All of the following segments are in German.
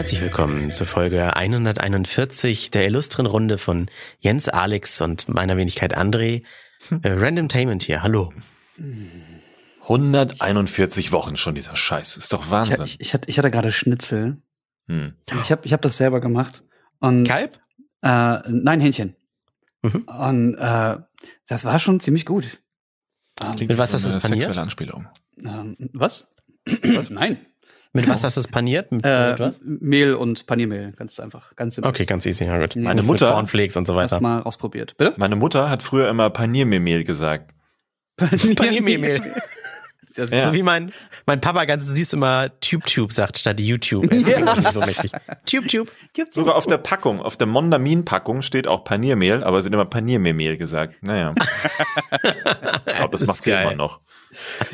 Herzlich willkommen zur Folge 141 der illustren Runde von Jens Alex und meiner Wenigkeit André. Äh, Random Tainment hier, hallo. 141 Wochen schon dieser Scheiß. Ist doch Wahnsinn. Ich, ich, hatte, ich hatte gerade Schnitzel. Hm. Ich habe ich hab das selber gemacht. Und, Kalb? Äh, nein, Hähnchen. Mhm. Und äh, das war schon ziemlich gut. Ähm, Mit was hast du eine es paniert? Sexuelle Anspielung. ähm, was? was? Nein. Mit was hast du es paniert? Mit, Äh, was? Mehl und Paniermehl. Ganz einfach. Ganz simpel. Okay, ganz easy, ja gut. Nee. Meine Mutter- Cornflakes und so weiter. Hast mal ausprobiert. Bitte? Meine Mutter hat früher immer Paniermehl gesagt. Paniermehl. Ja, Ja. So wie mein, mein Papa ganz süß immer Tube Tube sagt statt YouTube. Ist Ja. so mächtig. Tube Tube. Sogar auf der Packung, auf der Mondamin-Packung steht auch Paniermehl, aber es wird immer Paniermehl gesagt. Naja. ich glaube, das ist macht sie immer noch.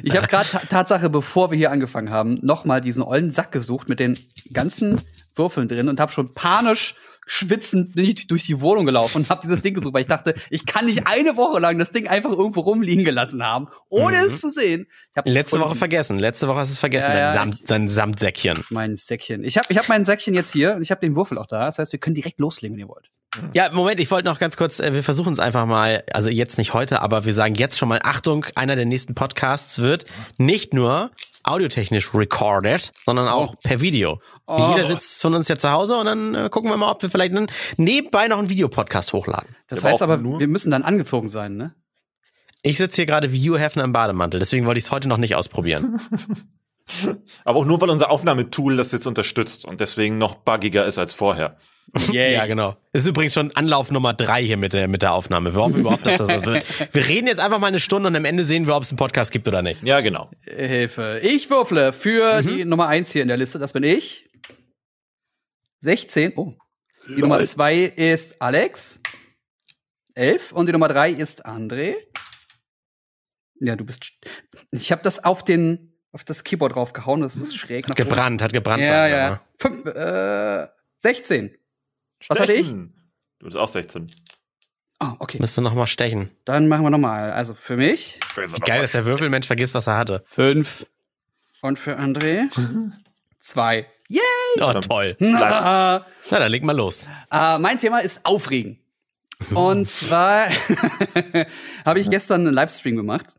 Ich habe gerade Tatsache, bevor wir hier angefangen haben, nochmal diesen ollen Sack gesucht mit den ganzen Würfeln drin und habe schon panisch schwitzend bin ich durch die Wohnung gelaufen und habe dieses Ding gesucht, weil ich dachte, ich kann nicht eine Woche lang das Ding einfach irgendwo rumliegen gelassen haben, ohne es zu sehen. Ich Letzte. Woche vergessen. Letzte Woche hast du es vergessen, Ja, ja, dein, Samt, dein Samtsäckchen. mein Säckchen. Ich habe ich hab mein Säckchen jetzt hier und ich habe den Würfel auch da. Das heißt, wir können direkt loslegen, wenn ihr wollt. Ja, Moment, ich wollte noch ganz kurz, äh, wir versuchen es einfach mal, also jetzt nicht heute, aber wir sagen jetzt schon mal, Achtung, einer der nächsten Podcasts wird nicht nur audiotechnisch recorded, sondern auch per Video. Oh. Jeder sitzt von uns ja zu Hause und dann äh, gucken wir mal, ob wir vielleicht dann nebenbei noch einen Videopodcast hochladen. Das Aber heißt aber, nur- wir müssen dann angezogen sein, ne? Ich sitze hier gerade wie Hugh Hefner im Bademantel, deswegen wollte ich es heute noch nicht ausprobieren. Aber auch nur, weil unser Aufnahmetool das jetzt unterstützt und deswegen noch buggiger ist als vorher. Ja, genau. Das ist übrigens schon Anlauf Nummer drei hier mit der, mit der Aufnahme. Wir hoffen überhaupt, dass das was wird. Wir reden jetzt einfach mal eine Stunde und am Ende sehen wir, ob es einen Podcast gibt oder nicht. Ja, genau. Hilfe. Ich würfle für Mhm. die Nummer eins hier in der Liste. Das bin ich. 16. Oh. Die Nummer zwei ist Alex. 11. Und die Nummer drei ist André. Ja, du bist. Ich habe das auf den auf das Keyboard draufgehauen. Das ist schräg. nach oben. Gebrannt, hat gebrannt. Ja, ja. Fünf, äh, 16. Was hatte ich? Stechen. Du bist auch 16. Ah, okay. Müsste noch mal stechen. Dann machen wir nochmal. Also für mich Geil, dass der Würfelmensch vergisst, was er hatte. fünf. Und für André zwei. Yay! Oh, toll. Bleibt's. Na, dann leg mal los. Äh, mein Thema ist Aufregen. Und zwar habe ich gestern einen Livestream gemacht.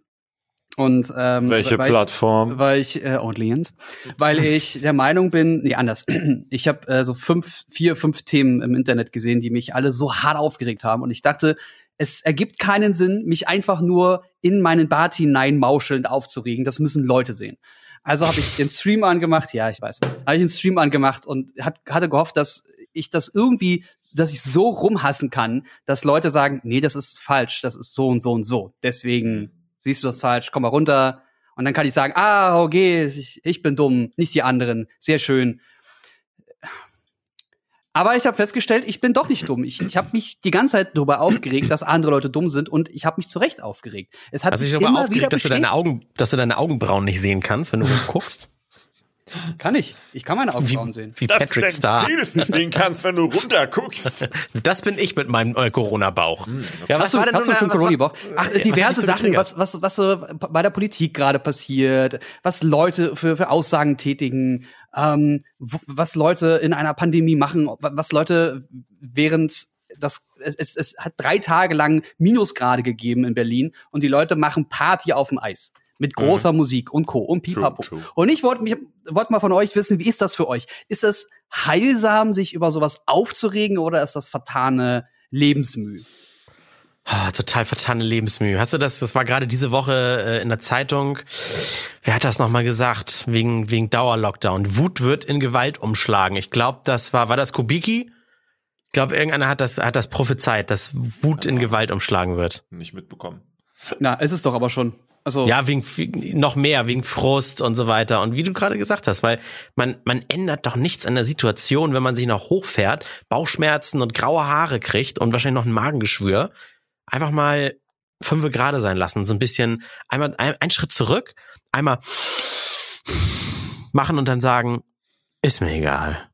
Und ähm, Welche weil, Plattform? Weil ich, äh, Audience, weil ich der Meinung bin, nee, anders. Ich habe äh, so fünf, vier, fünf Themen im Internet gesehen, die mich alle so hart aufgeregt haben. Und ich dachte, es ergibt keinen Sinn, mich einfach nur in meinen Bart hinein mauschelnd aufzuregen. Das müssen Leute sehen. Also habe ich den Stream angemacht, ja, ich weiß. Habe ich den Stream angemacht und hat, hatte gehofft, dass ich das irgendwie, dass ich so rumhassen kann, dass Leute sagen, nee, das ist falsch, das ist so und so und so. Deswegen siehst du das falsch, komm mal runter. Und dann kann ich sagen, ah, okay, ich, ich bin dumm, nicht die anderen. Sehr schön. Aber ich habe festgestellt, ich bin doch nicht dumm. Ich, ich habe mich die ganze Zeit darüber aufgeregt, dass andere Leute dumm sind und ich habe mich zu Recht aufgeregt. Es hat darüber immer wieder aufgeregt, dass du, deine. Augen, dass du deine Augenbrauen nicht sehen kannst, wenn du guckst? Kann ich. Ich kann meine Wie, Augenbrauen sehen. wie Patrick Star. Penis nicht sehen kannst, wenn du runterguckst. Das bin ich mit meinem äh, Corona-Bauch. Ja, Hast du, hast du schon äh, was war- Corona-Bauch? Ach, was diverse Sachen, was, was, was so bei der Politik gerade passiert, was Leute für, für Aussagen tätigen, ähm, was Leute in einer Pandemie machen, wa- was Leute während das, es, es, es hat drei Tage lang Minusgrade gegeben in Berlin und die Leute machen Party auf dem Eis. Mit großer Musik und Co. und Pipapo. True, true. Und ich wollte mich wollte mal von euch wissen, wie ist das für euch? Ist es heilsam, sich über sowas aufzuregen oder ist das vertane Lebensmüh? Ah, total vertane Lebensmühe. Hast du das, das war gerade diese Woche äh, in der Zeitung, wer hat das nochmal gesagt, wegen, wegen Dauerlockdown. Wut wird in Gewalt umschlagen. Ich glaube, das war, war das Kubicki? Ich glaube, irgendeiner hat das, hat das prophezeit, dass Wut in Gewalt umschlagen wird. Nicht mitbekommen. Na, ist es doch aber schon. Also, Ja, wegen noch mehr, wegen Frust und so weiter. Und wie du gerade gesagt hast, weil man, man ändert doch nichts an der Situation, wenn man sich noch hochfährt, Bauchschmerzen und graue Haare kriegt und wahrscheinlich noch ein Magengeschwür. Einfach mal fünf gerade sein lassen. So ein bisschen einmal ein, einen Schritt zurück, einmal machen und dann sagen, ist mir egal.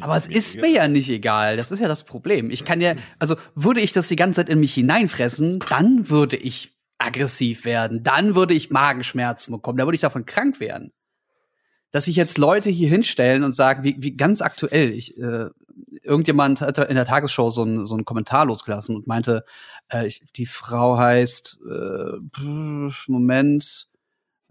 aber es ist mir ja nicht egal. Das ist ja das Problem. Ich kann ja, also würde ich das die ganze Zeit in mich hineinfressen, dann würde ich aggressiv werden. Dann würde ich Magenschmerzen bekommen. Da würde ich davon krank werden. dass sich jetzt Leute hier hinstellen und sagen, wie, wie ganz aktuell, ich, äh, irgendjemand hat in der Tagesschau so einen so einen Kommentar losgelassen und meinte, äh, ich, die Frau heißt, äh, Moment,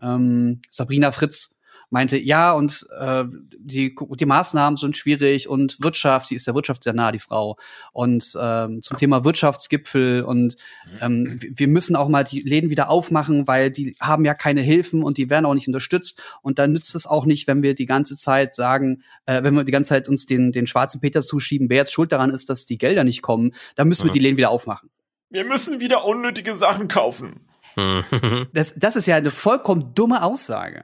ähm, Sabrina Fritz, meinte, ja, und äh, die, die Maßnahmen sind schwierig und Wirtschaft, die ist der Wirtschaft sehr nah, die Frau. Und ähm, zum Thema Wirtschaftsgipfel und ähm, wir müssen auch mal die Läden wieder aufmachen, weil die haben ja keine Hilfen und die werden auch nicht unterstützt. Und dann nützt es auch nicht, wenn wir die ganze Zeit sagen, äh, wenn wir die ganze Zeit uns den, den schwarzen Peter zuschieben, wer jetzt schuld daran ist, dass die Gelder nicht kommen, dann müssen wir die Läden wieder aufmachen. Wir müssen wieder unnötige Sachen kaufen. Das, das ist ja eine vollkommen dumme Aussage.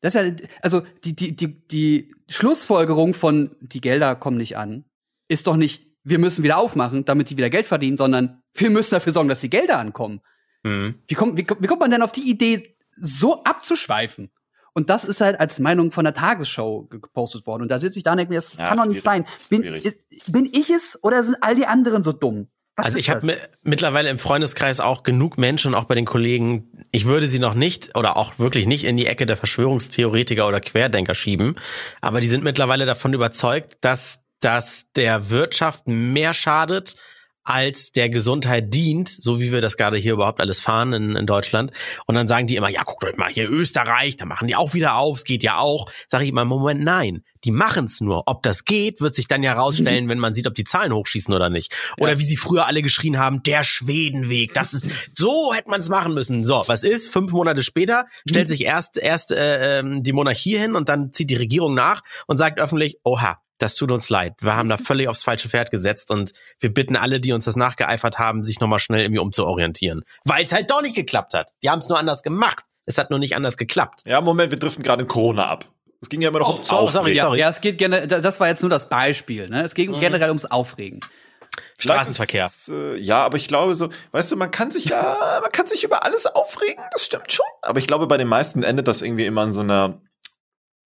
Das ist ja, also die, die, die, die Schlussfolgerung von die Gelder kommen nicht an, ist doch nicht, wir müssen wieder aufmachen, damit die wieder Geld verdienen, sondern wir müssen dafür sorgen, dass die Gelder ankommen. Mhm. Wie, kommt, wie, wie kommt man denn auf die Idee, so abzuschweifen? Und das ist halt als Meinung von der Tagesschau gepostet worden. Und da sitze ich da und denke mir, das ja, kann doch nicht sein. Bin, bin ich es oder sind all die anderen so dumm? Was also ich habe mittlerweile im Freundeskreis auch genug Menschen, auch bei den Kollegen, ich würde sie noch nicht oder auch wirklich nicht in die Ecke der Verschwörungstheoretiker oder Querdenker schieben, aber die sind mittlerweile davon überzeugt, dass das der Wirtschaft mehr schadet, als der Gesundheit dient, so wie wir das gerade hier überhaupt alles fahren in, in Deutschland. Und dann sagen die immer, ja, guckt euch mal hier Österreich, da machen die auch wieder auf, es geht ja auch. Sag ich immer, Moment, nein, die machen es nur. Ob das geht, wird sich dann ja rausstellen, wenn man sieht, ob die Zahlen hochschießen oder nicht. Oder ja. wie sie früher alle geschrien haben, der Schwedenweg, das ist, so hätte man es machen müssen. So, was ist? Fünf Monate später stellt sich erst, erst äh, ähm, die Monarchie hin und dann zieht die Regierung nach und sagt öffentlich, oha, das tut uns leid. Wir haben da völlig aufs falsche Pferd gesetzt und wir bitten alle, die uns das nachgeeifert haben, sich nochmal schnell irgendwie umzuorientieren. Weil es halt doch nicht geklappt hat. Die haben es nur anders gemacht. Es hat nur nicht anders geklappt. Ja, Moment, wir driften gerade in Corona ab. Es ging ja immer noch oh, um sorry, sorry, sorry. Ja, es geht gerne, das war jetzt nur das Beispiel, ne? Es ging mhm. generell ums Aufregen. Straßenverkehr. Ist, äh, ja, aber ich glaube so, weißt du, man kann sich ja, man kann sich über alles aufregen, das stimmt schon. Aber ich glaube, bei den meisten endet das irgendwie immer in so einer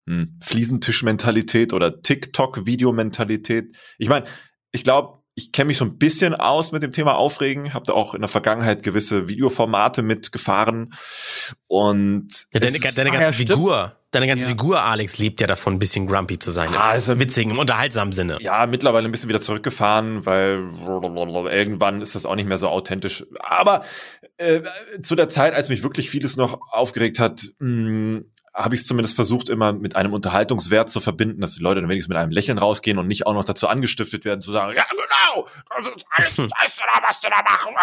hm, Fliesentisch-Mentalität oder TikTok-Video-Mentalität. Ich meine, ich glaube, ich kenne mich so ein bisschen aus mit dem Thema Aufregen, habe da auch in der Vergangenheit gewisse Videoformate mitgefahren und ja, deine, deine ganze ja, Figur, deine ganze ja. Figur Alex lebt ja davon, ein bisschen grumpy zu sein, ah, also, im witzigen, im unterhaltsamen Sinne. Ja, mittlerweile ein bisschen wieder zurückgefahren, weil irgendwann ist das auch nicht mehr so authentisch. Aber äh, zu der Zeit, als mich wirklich vieles noch aufgeregt hat, mh, hm, habe ich es zumindest versucht, immer mit einem Unterhaltungswert zu verbinden, dass die Leute dann wenigstens mit einem Lächeln rausgehen und nicht auch noch dazu angestiftet werden, zu sagen, ja genau, das ist alles du da, was du da machen.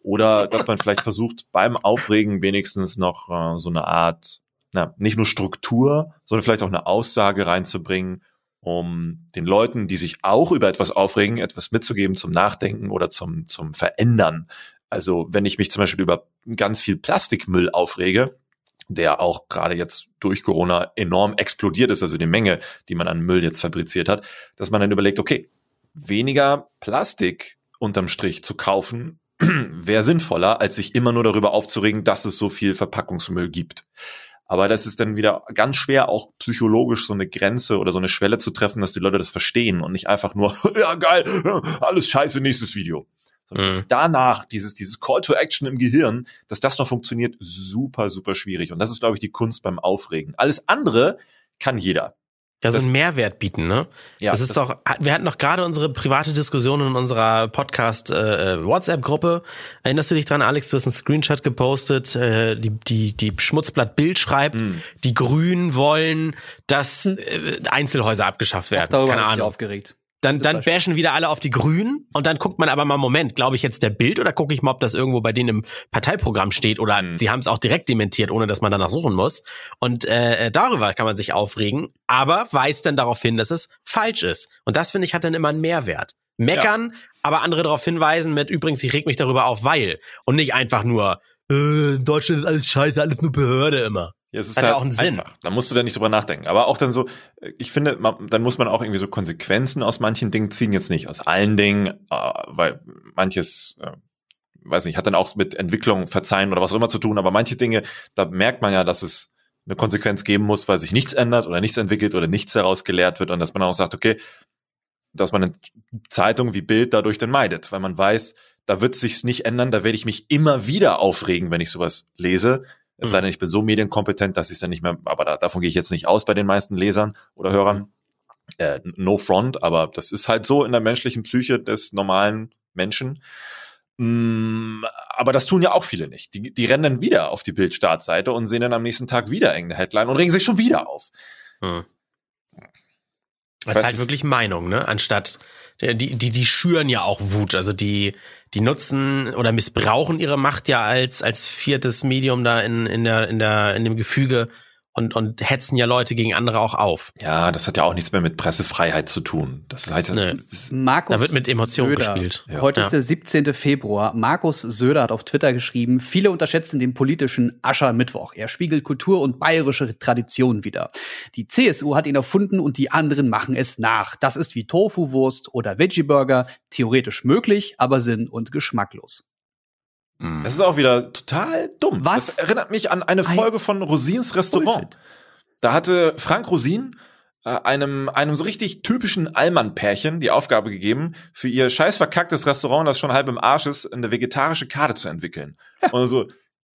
Oder dass man vielleicht versucht, beim Aufregen wenigstens noch äh, so eine Art, na, nicht nur Struktur, sondern vielleicht auch eine Aussage reinzubringen, um den Leuten, die sich auch über etwas aufregen, etwas mitzugeben zum Nachdenken oder zum, zum Verändern. Also wenn ich mich zum Beispiel über ganz viel Plastikmüll aufrege, der auch gerade jetzt durch Corona enorm explodiert ist, also die Menge, die man an Müll jetzt fabriziert hat, dass man dann überlegt, okay, weniger Plastik unterm Strich zu kaufen, wäre sinnvoller, als sich immer nur darüber aufzuregen, dass es so viel Verpackungsmüll gibt. Aber das ist dann wieder ganz schwer, auch psychologisch so eine Grenze oder so eine Schwelle zu treffen, dass die Leute das verstehen und nicht einfach nur, ja geil, alles scheiße, nächstes Video sondern mhm. danach dieses, dieses Call to Action im Gehirn, dass das noch funktioniert, super, super schwierig. Und das ist, glaube ich, die Kunst beim Aufregen. Alles andere kann jeder. Ja, so einen Mehrwert bieten, ne? Ja, das ist das doch, wir hatten doch gerade unsere private Diskussion in unserer Podcast äh, WhatsApp-Gruppe. Erinnerst du dich dran, Alex? Du hast einen Screenshot gepostet, äh, die, die, die Schmutzblatt Bild schreibt, mm. die Grünen wollen, dass äh, Einzelhäuser abgeschafft werden. Auch darüber Keine Ahnung. aufgeregt. Dann, dann bashen wieder alle auf die Grünen und dann guckt man aber mal, Moment, glaube ich jetzt der Bild oder gucke ich mal, ob das irgendwo bei denen im Parteiprogramm steht oder mhm. sie haben es auch direkt dementiert, ohne dass man danach suchen muss. Und äh, äh, darüber kann man sich aufregen, aber weist dann darauf hin, dass es falsch ist. Und das, finde ich, hat dann immer einen Mehrwert. Meckern, ja. aber andere darauf hinweisen mit, übrigens, ich reg mich darüber auf, weil. Und nicht einfach nur, äh, in Deutschland ist alles scheiße, alles nur Behörde immer. Ja, es ist Hat halt ja auch einen Sinn. Einfach. Da musst du da nicht drüber nachdenken. Aber auch dann so, ich finde, man, dann muss man auch irgendwie so Konsequenzen aus manchen Dingen ziehen. Jetzt nicht aus allen Dingen, äh, weil manches, äh, weiß nicht, hat dann auch mit Entwicklung, Verzeihen oder was auch immer zu tun. Aber manche Dinge, da merkt man ja, dass es eine Konsequenz geben muss, weil sich nichts ändert oder nichts entwickelt oder nichts daraus gelehrt wird und dass man auch sagt, okay, dass man eine Zeitung wie Bild dadurch dann meidet, weil man weiß, da wird sich's nicht ändern, da werde ich mich immer wieder aufregen, wenn ich sowas lese Es sei denn, ich bin so medienkompetent, dass ich es dann nicht mehr, aber da, davon gehe ich jetzt nicht aus bei den meisten Lesern oder Hörern. Äh, no front, aber das ist halt so in der menschlichen Psyche des normalen Menschen. Mm, aber das tun ja auch viele nicht. Die, die rennen dann wieder auf die Bildstartseite und sehen dann am nächsten Tag wieder irgendeine Headline und regen sich schon wieder auf. Hm. Das ist halt wirklich Meinung, ne? Anstatt die, die, die schüren ja auch Wut. Also die, die nutzen oder missbrauchen ihre Macht ja als, als viertes Medium da in, in der, in der, in dem Gefüge und, und hetzen ja Leute gegen andere auch auf. Ja, das hat ja auch nichts mehr mit Pressefreiheit zu tun. Das heißt, nee. das Markus da wird mit Emotionen Söder. gespielt. Ja. Heute ja. ist der 17. Februar. Markus Söder hat auf Twitter geschrieben, viele unterschätzen den politischen Aschermittwoch. Er spiegelt Kultur und bayerische Traditionen wider. Die CSU hat ihn erfunden und die anderen machen es nach. Das ist wie Tofu-Wurst oder Veggie-Burger. Theoretisch möglich, aber sinn- und geschmacklos. Mhm. Das ist auch wieder total dumm. Was? Das erinnert mich an eine Folge von Rosins Restaurant. Bullshit. Da hatte Frank Rosin äh, einem, einem so richtig typischen Allmann-Pärchen die Aufgabe gegeben, für ihr scheiß verkacktes Restaurant, das schon halb im Arsch ist, eine vegetarische Karte zu entwickeln. Ja. Und so,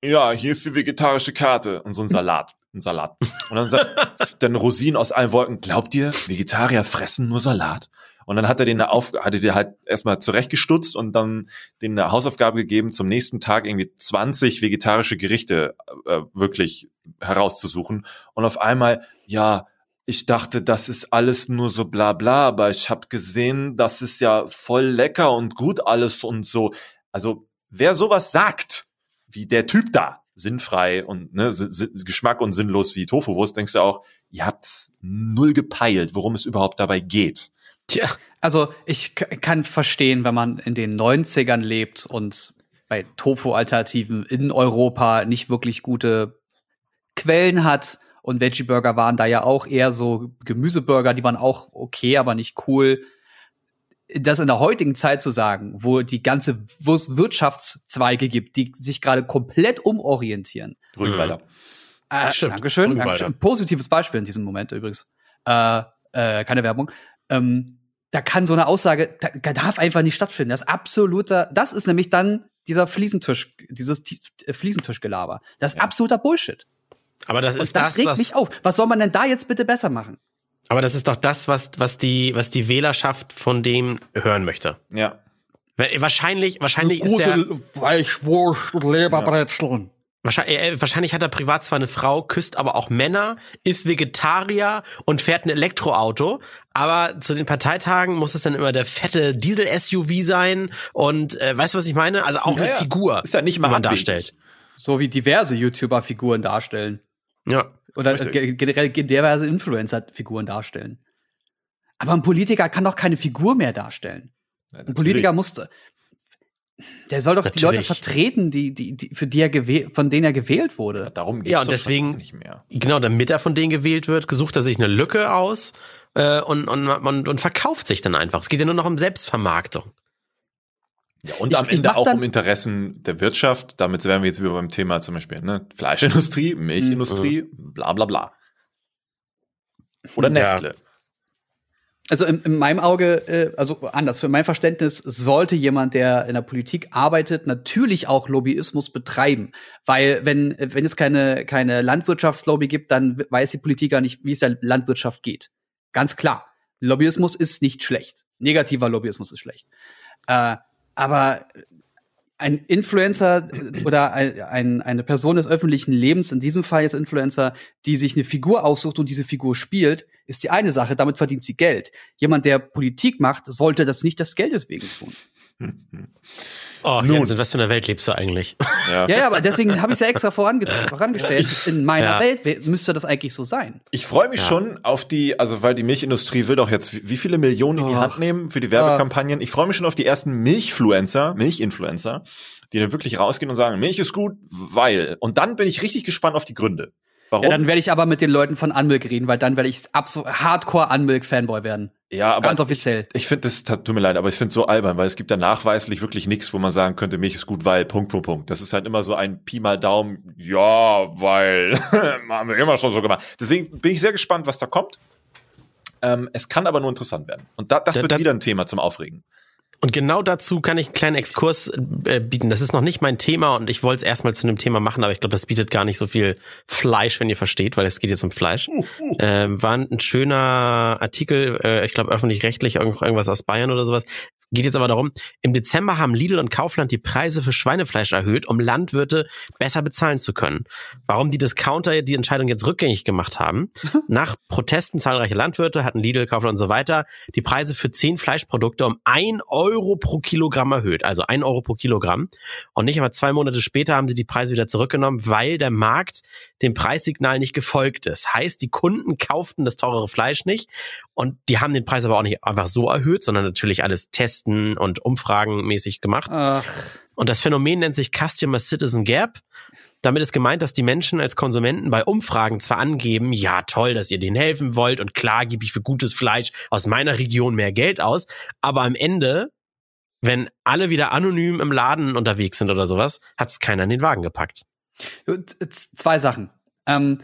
ja, hier ist die vegetarische Karte und so ein Salat. Ein Salat. Und dann sagt dann Rosin aus allen Wolken, glaubt ihr, Vegetarier fressen nur Salat? Und dann hat er den Auf hatte der halt erstmal zurechtgestutzt und dann den eine Hausaufgabe gegeben, zum nächsten Tag irgendwie 20 vegetarische Gerichte äh, wirklich herauszusuchen. Und auf einmal, ja, ich dachte, das ist alles nur so bla bla, aber ich habe gesehen, das ist ja voll lecker und gut alles und so. Also wer sowas sagt, wie der Typ da, sinnfrei und ne, Geschmack und sinnlos wie Tofu-Wurst, denkst du auch, ihr habt null gepeilt, worum es überhaupt dabei geht. Tja. Also ich kann verstehen, wenn man in den 90ern lebt und bei Tofu-Alternativen in Europa nicht wirklich gute Quellen hat. Und Veggie-Burger waren da ja auch eher so Gemüseburger, die waren auch okay, aber nicht cool. Das in der heutigen Zeit zu sagen, wo die ganze, wo es Wirtschaftszweige gibt, die sich gerade komplett umorientieren. Rügenwalder. Äh, Dankeschön, Dankeschön. Positives Beispiel in diesem Moment übrigens. Äh, äh, keine Werbung ähm, da kann so eine Aussage, da, da darf einfach nicht stattfinden. Das ist absoluter, das ist nämlich dann dieser Fliesentisch, dieses äh, Fliesentischgelaber. Das ist ja. absoluter Bullshit. Aber das ist Und das, das regt was, mich auf. Was soll man denn da jetzt bitte besser machen? Aber das ist doch das, was, was die, was die Wählerschaft von dem hören möchte. Ja. Wahrscheinlich, wahrscheinlich ist der Weichwurst und Leberbrezeln. Wahrscheinlich, äh, wahrscheinlich hat er privat zwar eine Frau, küsst aber auch Männer, ist Vegetarier und fährt ein Elektroauto. Aber zu den Parteitagen muss es dann immer der fette Diesel-SUV sein. Und äh, weißt du, was ich meine? Also auch ja, eine ja. Figur, ist ja nicht mal die man darstellt. So wie diverse YouTuber-Figuren darstellen. Ja. Oder Richtig. generell diverse Influencer-Figuren darstellen. Aber ein Politiker kann doch keine Figur mehr darstellen. Ja, ein Politiker musste. Der soll doch Natürlich. die Leute vertreten, die, die, die, für die er gewählt, von denen er gewählt wurde. Darum geht's ja, und deswegen, nicht mehr. Genau, damit er von denen gewählt wird, gesucht er sich eine Lücke aus äh, und, und, und, und verkauft sich dann einfach. Es geht ja nur noch um Selbstvermarktung. Ja, und ich, am Ende auch um Interessen der Wirtschaft. Damit wären wir jetzt wieder beim Thema zum Beispiel ne? Fleischindustrie, Milchindustrie, mhm. bla bla bla. Oder Nestle. Ja also in, in meinem Auge, äh, also anders, für mein Verständnis sollte jemand, der in der Politik arbeitet, natürlich auch Lobbyismus betreiben. Weil wenn, wenn es keine, keine Landwirtschaftslobby gibt, dann weiß die Politik gar nicht, wie es der Landwirtschaft geht. Ganz klar. Lobbyismus ist nicht schlecht. Negativer Lobbyismus ist schlecht. Äh, aber ein Influencer oder ein, eine Person des öffentlichen Lebens, in diesem Fall jetzt Influencer, die sich eine Figur aussucht und diese Figur spielt, ist die eine Sache, damit verdient sie Geld. Jemand, der Politik macht, sollte das nicht des Geldes wegen tun. Oh, Nun. Jens, in was für einer Welt lebst du eigentlich? Ja, ja, ja aber deswegen habe ich es ja extra vorange vorangestellt. In meiner ja. Welt müsste das eigentlich so sein. Ich freue mich ja. schon auf die, also weil die Milchindustrie will doch jetzt wie viele Millionen in die Hand nehmen für die Werbekampagnen. Ich freue mich schon auf die ersten Milchfluencer, Milchinfluencer, die dann wirklich rausgehen und sagen, Milch ist gut, weil. Und dann bin ich richtig gespannt auf die Gründe. Warum? Ja, dann werde ich aber mit den Leuten von Unmilk reden, weil dann werde ich absolut Hardcore Unmilk Fanboy werden. Ja, aber ganz offiziell. Ich, ich finde das tut mir leid, aber ich finde so albern, weil es gibt da nachweislich wirklich nichts, wo man sagen könnte, Milch ist gut, weil Punkt Punkt Punkt. Das ist halt immer so ein Pi mal Daumen. Ja, weil haben wir immer schon so gemacht. Deswegen bin ich sehr gespannt, was da kommt. Ähm, es kann aber nur interessant werden. Und da, das da, wird da, wieder ein Thema zum Aufregen. Und genau dazu kann ich einen kleinen Exkurs äh, bieten. Das ist noch nicht mein Thema und ich wollte es erstmal zu einem Thema machen, aber ich glaube, das bietet gar nicht so viel Fleisch, wenn ihr versteht, weil es geht jetzt um Fleisch. Uh, uh. Äh, war ein schöner Artikel, äh, ich glaube öffentlich-rechtlich, irgendwas aus Bayern oder sowas. Geht jetzt aber darum, im Dezember haben Lidl und Kaufland die Preise für Schweinefleisch erhöht, um Landwirte besser bezahlen zu können. Warum die Discounter die Entscheidung jetzt rückgängig gemacht haben? Nach Protesten zahlreicher Landwirte hatten Lidl, Kaufland und so weiter die Preise für zehn Fleischprodukte um ein Euro pro Kilogramm erhöht. Also ein Euro pro Kilogramm. Und nicht einmal zwei Monate später haben sie die Preise wieder zurückgenommen, weil der Markt dem Preissignal nicht gefolgt ist. Heißt, die Kunden kauften das teurere Fleisch nicht und die haben den Preis aber auch nicht einfach so erhöht, sondern natürlich alles testen und Umfragen mäßig gemacht. Ach. Und das Phänomen nennt sich Customer Citizen Gap. Damit ist gemeint, dass die Menschen als Konsumenten bei Umfragen zwar angeben, ja toll, dass ihr denen helfen wollt und klar gebe ich für gutes Fleisch aus meiner Region mehr Geld aus, aber am Ende, wenn alle wieder anonym im Laden unterwegs sind oder sowas, hat es keiner in den Wagen gepackt. Zwei Sachen. Ähm,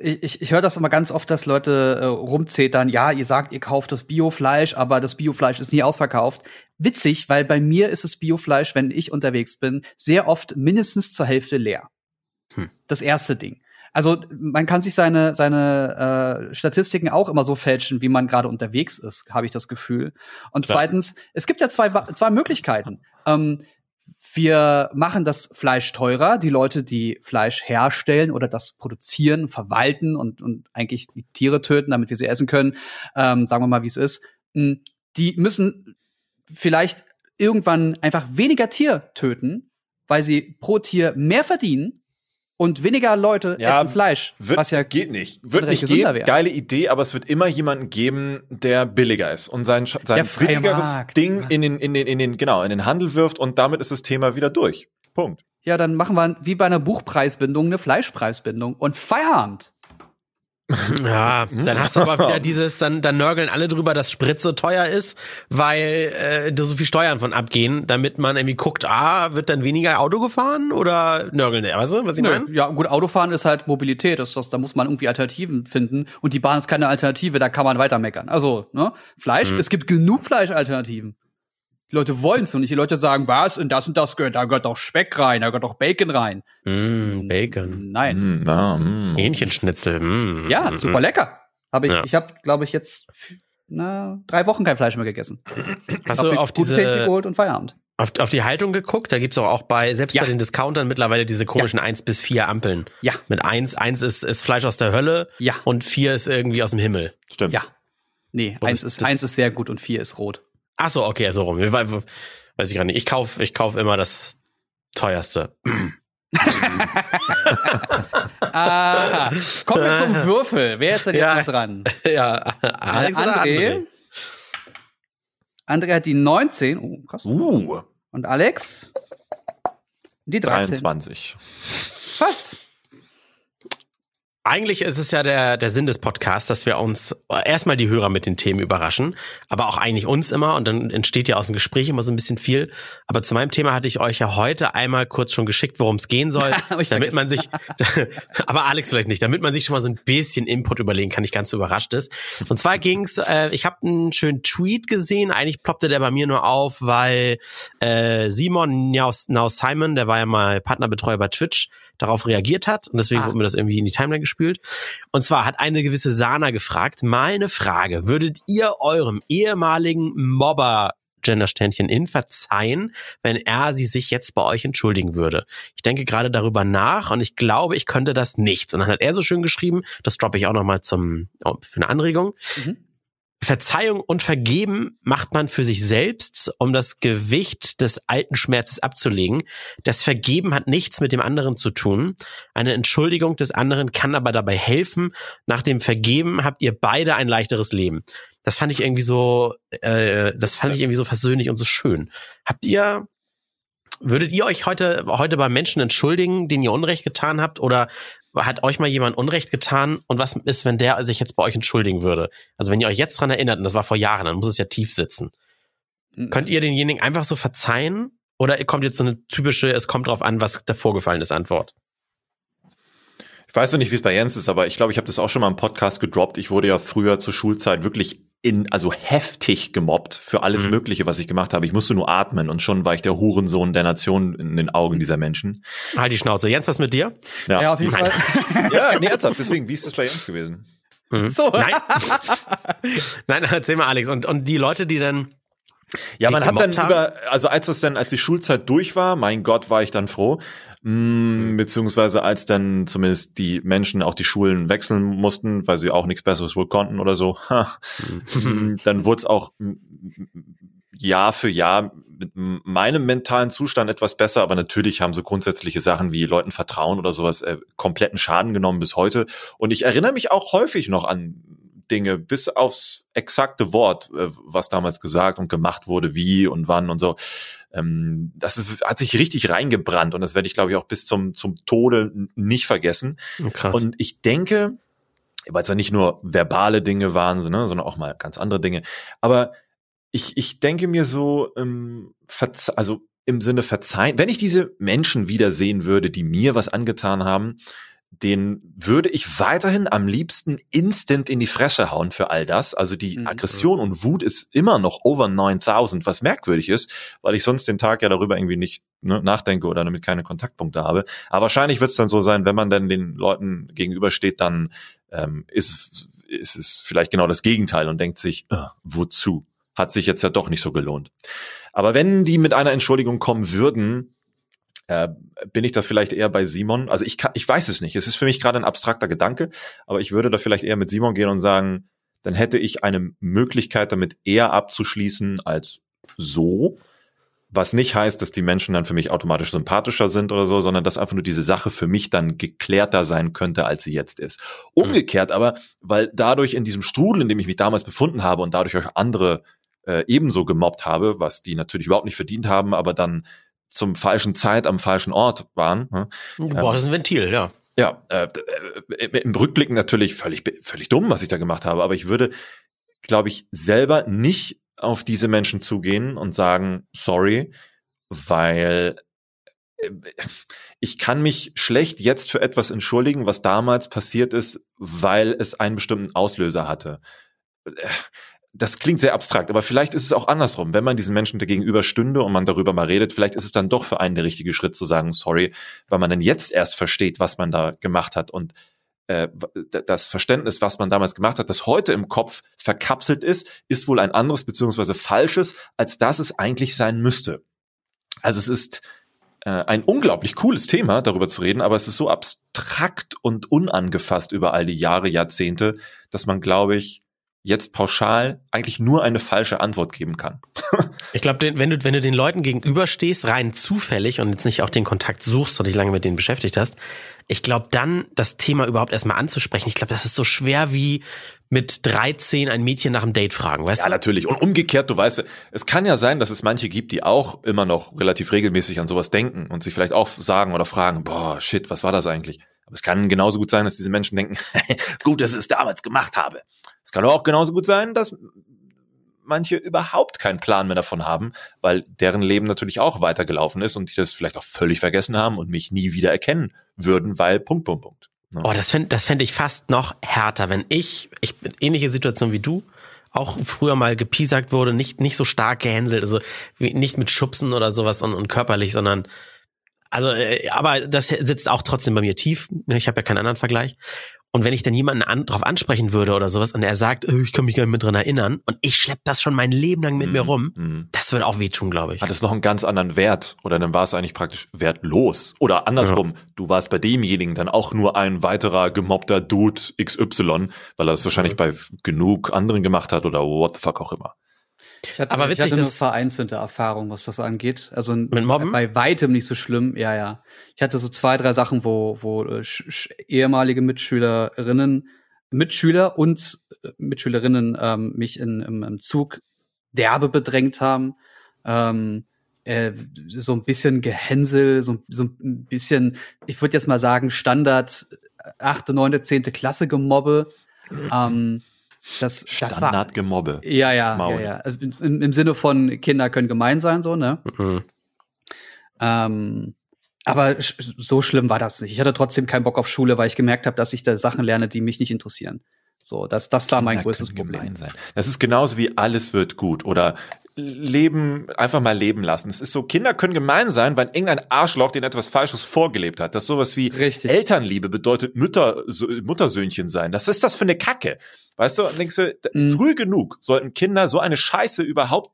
ich, ich höre das immer ganz oft, dass Leute äh, rumzetern, ja, ihr sagt, ihr kauft das Biofleisch, aber das Biofleisch ist nie ausverkauft. Witzig, weil bei mir ist das Biofleisch, wenn ich unterwegs bin, sehr oft mindestens zur Hälfte leer. Hm. Das erste Ding. Also man kann sich seine, seine äh, Statistiken auch immer so fälschen, wie man gerade unterwegs ist, habe ich das Gefühl. Und Klar. zweitens, es gibt ja zwei, zwei Möglichkeiten. Ähm, wir machen das Fleisch teurer. Die Leute, die Fleisch herstellen oder das produzieren, verwalten und, und eigentlich die Tiere töten, damit wir sie essen können, ähm, sagen wir mal, wie es ist, hm, die müssen vielleicht irgendwann einfach weniger Tier töten, weil sie pro Tier mehr verdienen und weniger Leute ja, essen Fleisch, wird, was ja geht nicht. Wird nicht gehen. Wär. Geile Idee, aber es wird immer jemanden geben, der billiger ist und sein sein billigeres Markt. Ding in den in den in den genau in den Handel wirft und damit ist das Thema wieder durch. Punkt. Ja, dann machen wir wie bei einer Buchpreisbindung eine Fleischpreisbindung und Feierabend. Ja, dann hast du aber wieder dieses, dann, dann nörgeln alle drüber, dass Sprit so teuer ist, weil äh, da so viel Steuern von abgehen, damit man irgendwie guckt, ah, wird dann weniger Auto gefahren oder nörgeln der, weißt du, was ich meine? Ja, gut, Autofahren ist halt Mobilität, das, das, da muss man irgendwie Alternativen finden und die Bahn ist keine Alternative, da kann man weiter meckern. Also, ne, Fleisch, mhm. es gibt genug Fleischalternativen. Die Leute wollen es und nicht. Die Leute sagen, was? Und das und das gehört, da gehört doch Speck rein, da gehört doch Bacon rein. Mm, Bacon. Nein. Mm, ah, mm. Hähnchenschnitzel. Mm, ja, mm, super lecker. Habe ich, ja. ich habe, glaube ich, jetzt na, drei Wochen kein Fleisch mehr gegessen. Hast du auf diese geholt und Feierabend. Auf, auf die Haltung geguckt? Da gibt's auch, auch bei, selbst ja. bei den Discountern mittlerweile diese komischen ja. 1 bis 4 Ampeln. Ja. Mit 1, 1 ist, ist Fleisch aus der Hölle. Ja. Und 4 ist irgendwie aus dem Himmel. Stimmt. Ja. Nee, 1 ist, eins ist sehr gut und 4 ist rot. Ach so, okay, so rum weiß ich gar nicht. Ich kauf, ich kauf immer das teuerste. ah, kommen wir zum Würfel. Wer ist denn jetzt ja, noch dran? Ja, Alex André. André. André hat die 19. Oh, krass. Uh. Und Alex? Die 13. 23. Fast eigentlich ist es ja der, der Sinn des Podcasts, dass wir uns erstmal die Hörer mit den Themen überraschen, aber auch eigentlich uns immer und dann entsteht ja aus dem Gespräch immer so ein bisschen viel. Aber zu meinem Thema hatte ich euch ja heute einmal kurz schon geschickt, worum es gehen soll, damit man sich, aber Alex vielleicht nicht, damit man sich schon mal so ein bisschen Input überlegen kann, nicht ganz so überrascht ist. Und zwar ging's, äh, ich habe einen schönen Tweet gesehen, eigentlich ploppte der bei mir nur auf, weil äh, Simon Now Simon, der war ja mal Partnerbetreuer bei Twitch, darauf reagiert hat und deswegen ah. wurde mir das irgendwie in die Timeline gespült. Und zwar hat eine gewisse Sana gefragt, mal eine Frage, würdet ihr eurem ehemaligen Mobber Gendersternchen in verzeihen, wenn er sie sich jetzt bei euch entschuldigen würde. Ich denke gerade darüber nach und ich glaube, ich könnte das nicht. Und dann hat er so schön geschrieben, das droppe ich auch nochmal zum, oh, für eine Anregung. Mhm. Verzeihung und Vergeben macht man für sich selbst, um das Gewicht des alten Schmerzes abzulegen. Das Vergeben hat nichts mit dem anderen zu tun. Eine Entschuldigung des anderen kann aber dabei helfen. Nach dem Vergeben habt ihr beide ein leichteres Leben. Das fand ich irgendwie so, äh, das fand ich irgendwie so versöhnlich und so schön. Habt ihr Würdet ihr euch heute, heute bei Menschen entschuldigen, denen ihr Unrecht getan habt? Oder hat euch mal jemand Unrecht getan? Und was ist, wenn der sich jetzt bei euch entschuldigen würde? Also wenn ihr euch jetzt dran erinnert, und das war vor Jahren, dann muss es ja tief sitzen. Mhm. Könnt ihr denjenigen einfach so verzeihen? Oder kommt jetzt so eine typische, es kommt drauf an, was da vorgefallen ist, Antwort? Ich weiß noch nicht, wie es bei Jens ist, aber ich glaube, ich habe das auch schon mal im Podcast gedroppt. Ich wurde ja früher zur Schulzeit wirklich in, also heftig gemobbt für alles mhm. Mögliche, was ich gemacht habe. Ich musste nur atmen und schon war ich der Hurensohn der Nation in den Augen dieser Menschen. Halt die Schnauze. Jens, was mit dir? Ja, ja auf jeden Fall. ja, nee, ernsthaft. Deswegen, wie ist das bei Jens gewesen? Mhm. So. Nein. Nein, erzähl mal, Alex. Und, und die Leute, die dann ja, man hat dann haben? über, also als das dann, als die Schulzeit durch war, mein Gott, war ich dann froh. Mm, beziehungsweise als dann zumindest die Menschen auch die Schulen wechseln mussten, weil sie auch nichts Besseres wohl konnten oder so, mhm. dann wurde es auch Jahr für Jahr mit meinem mentalen Zustand etwas besser, aber natürlich haben so grundsätzliche Sachen wie Leuten vertrauen oder sowas äh, kompletten Schaden genommen bis heute. Und ich erinnere mich auch häufig noch an Dinge bis aufs exakte Wort, äh, was damals gesagt und gemacht wurde, wie und wann und so. Ähm, das ist, hat sich richtig reingebrannt und das werde ich, glaube ich, auch bis zum, zum Tode nicht vergessen. Oh, krass. Und ich denke, weil es ja nicht nur verbale Dinge waren, sondern auch mal ganz andere Dinge. Aber ich, ich denke mir so, ähm, also im Sinne verzeihen, wenn ich diese Menschen wiedersehen würde, die mir was angetan haben, den würde ich weiterhin am liebsten instant in die Fresse hauen für all das. Also die mhm. Aggression und Wut ist immer noch over 9000, was merkwürdig ist, weil ich sonst den Tag ja darüber irgendwie nicht ne, nachdenke oder damit keine Kontaktpunkte habe. Aber wahrscheinlich wird es dann so sein, wenn man dann den Leuten gegenübersteht, dann ähm, ist, ist es vielleicht genau das Gegenteil und denkt sich, äh, wozu? Hat sich jetzt ja doch nicht so gelohnt. Aber wenn die mit einer Entschuldigung kommen würden, äh, bin ich da vielleicht eher bei Simon? Also ich kann, ich weiß es nicht. Es ist für mich gerade ein abstrakter Gedanke, aber ich würde da vielleicht eher mit Simon gehen und sagen, dann hätte ich eine Möglichkeit, damit eher abzuschließen als so. Was nicht heißt, dass die Menschen dann für mich automatisch sympathischer sind oder so, sondern dass einfach nur diese Sache für mich dann geklärter sein könnte, als sie jetzt ist. Umgekehrt aber, weil dadurch in diesem Strudel, in dem ich mich damals befunden habe und dadurch auch andere äh, ebenso gemobbt habe, was die natürlich überhaupt nicht verdient haben, aber dann zum falschen Zeit am falschen Ort waren. Ne? Das ist ein Ventil, ja. Ja, äh, äh, im Rückblick natürlich völlig, völlig dumm, was ich da gemacht habe, aber ich würde, glaube ich, selber nicht auf diese Menschen zugehen und sagen, sorry, weil äh, ich kann mich schlecht jetzt für etwas entschuldigen, was damals passiert ist, weil es einen bestimmten Auslöser hatte. Das klingt sehr abstrakt, aber vielleicht ist es auch andersrum. Wenn man diesen Menschen dagegenüber stünde und man darüber mal redet, vielleicht ist es dann doch für einen der richtige Schritt zu sagen, sorry, weil man dann jetzt erst versteht, was man da gemacht hat und äh, das Verständnis, was man damals gemacht hat, das heute im Kopf verkapselt ist, ist wohl ein anderes beziehungsweise falsches, als das es eigentlich sein müsste. Also es ist äh, ein unglaublich cooles Thema, darüber zu reden, aber es ist so abstrakt und unangefasst über all die Jahre, Jahrzehnte, dass man, glaube ich, jetzt pauschal eigentlich nur eine falsche Antwort geben kann. ich glaube, wenn du, wenn du den Leuten gegenüberstehst, rein zufällig und jetzt nicht auch den Kontakt suchst und dich lange mit denen beschäftigt hast, ich glaube dann, das Thema überhaupt erstmal anzusprechen, ich glaube, das ist so schwer wie mit 13 ein Mädchen nach einem Date fragen, weißt du? Ja, natürlich. Und umgekehrt, du weißt, es kann ja sein, dass es manche gibt, die auch immer noch relativ regelmäßig an sowas denken und sich vielleicht auch sagen oder fragen, boah, shit, was war das eigentlich? Aber es kann genauso gut sein, dass diese Menschen denken, gut, dass ich es damals gemacht habe. Es kann auch genauso gut sein, dass manche überhaupt keinen Plan mehr davon haben, weil deren Leben natürlich auch weitergelaufen ist und die das vielleicht auch völlig vergessen haben und mich nie wieder erkennen würden, weil Punkt, Punkt, Punkt. Ne? Oh, das fände das fänd ich fast noch härter, wenn ich, ich bin ähnliche Situation wie du, auch früher mal gepiesackt wurde, nicht, nicht so stark gehänselt, also nicht mit Schubsen oder sowas und, und körperlich, sondern also, äh, aber das sitzt auch trotzdem bei mir tief. Ich habe ja keinen anderen Vergleich. Und wenn ich dann jemanden an, drauf ansprechen würde oder sowas und er sagt, oh, ich kann mich gar nicht mehr dran erinnern und ich schlepp das schon mein Leben lang mit mm, mir mhm, rum, mm. das würde auch wehtun, glaube ich. Hat es noch einen ganz anderen Wert oder dann war es eigentlich praktisch wertlos oder andersrum, ja. du warst bei demjenigen dann auch nur ein weiterer gemobbter Dude XY, weil er das wahrscheinlich ja. bei genug anderen gemacht hat oder what the fuck auch immer. Ich hatte, aber witzig, ich hatte nur vereinzelte Erfahrungen, was das angeht. Also mit Mobben? bei weitem nicht so schlimm. Ja, ja. Ich hatte so zwei, drei Sachen, wo, wo äh, ehemalige Mitschülerinnen, Mitschüler und äh, Mitschülerinnen ähm, mich in, im, im Zug derbe bedrängt haben. Ähm, äh, so ein bisschen Gehänsel, so, so ein bisschen, ich würde jetzt mal sagen, Standard achte, neunte, zehnte Klasse Gemobbe. Ähm, das, das war Gemobbe. Ja, ja, ja, ja. Also im, im, Sinne von Kinder können gemein sein, so, ne? Mhm. Ähm, aber so schlimm war das nicht. Ich hatte trotzdem keinen Bock auf Schule, weil ich gemerkt habe, dass ich da Sachen lerne, die mich nicht interessieren. So, das, das war mein Kinder größtes Problem. Sein. Das ist genauso wie alles wird gut oder Leben, einfach mal leben lassen. Es ist so, Kinder können gemein sein, weil irgendein Arschloch denen etwas Falsches vorgelebt hat. Das ist sowas wie Richtig. Elternliebe bedeutet Mütter, so, Muttersöhnchen sein. Das ist das für eine Kacke. Weißt du, und denkst du, Mhm. früh genug sollten Kinder so eine Scheiße überhaupt,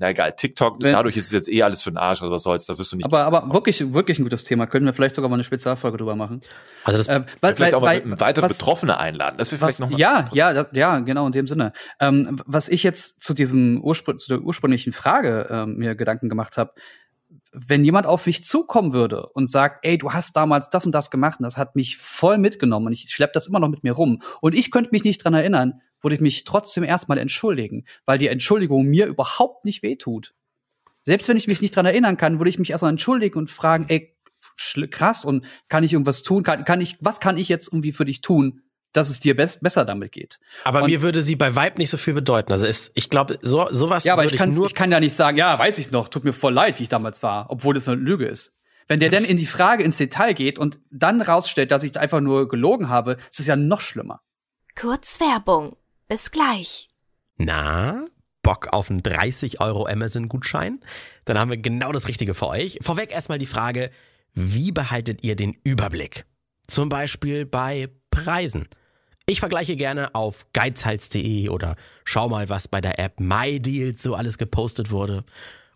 na egal, TikTok, Wenn- dadurch ist es jetzt eh alles für den Arsch oder was soll's, da wirst du nicht. Aber, aber wirklich, wirklich ein gutes Thema. Können wir vielleicht sogar mal eine Spezialfolge drüber machen. Also das, Äh, weil, vielleicht auch mal weil, mit einem weiteren was- Betroffene einladen. Das wäre Was, vielleicht noch mal ja, ja, das, ja, genau in dem Sinne. Ähm, was ich jetzt zu diesem Urspr zu der ursprünglichen Frage ähm, mir Gedanken gemacht habe, wenn jemand auf mich zukommen würde und sagt, ey, du hast damals das und das gemacht und das hat mich voll mitgenommen und ich schlepp das immer noch mit mir rum und ich könnte mich nicht dran erinnern, würde ich mich trotzdem erstmal entschuldigen, weil die Entschuldigung mir überhaupt nicht wehtut. Selbst wenn ich mich nicht dran erinnern kann, würde ich mich erstmal entschuldigen und fragen, ey, krass und kann ich irgendwas tun? Kann, kann ich, was kann ich jetzt irgendwie für dich tun, dass es dir best, besser damit geht? aber und- mir würde sie bei Vibe nicht so viel bedeuten. Also ist, ich glaube, so, sowas Ja, aber würde ich, kann's, nur ich kann ja nicht sagen, ja, weiß ich noch, tut mir voll leid, wie ich damals war, obwohl das eine Lüge ist. Wenn der denn in die Frage ins Detail geht und dann rausstellt, dass ich einfach nur gelogen habe, ist es ja noch schlimmer. Kurz Werbung. Bis gleich. Na, Bock auf einen 30 Euro Amazon-Gutschein? Dann haben wir genau das Richtige für euch. Vorweg erstmal die Frage, wie behaltet ihr den Überblick? Zum Beispiel bei Preisen. Ich vergleiche gerne auf geizhals.de oder schau mal, was bei der App MyDeals so alles gepostet wurde.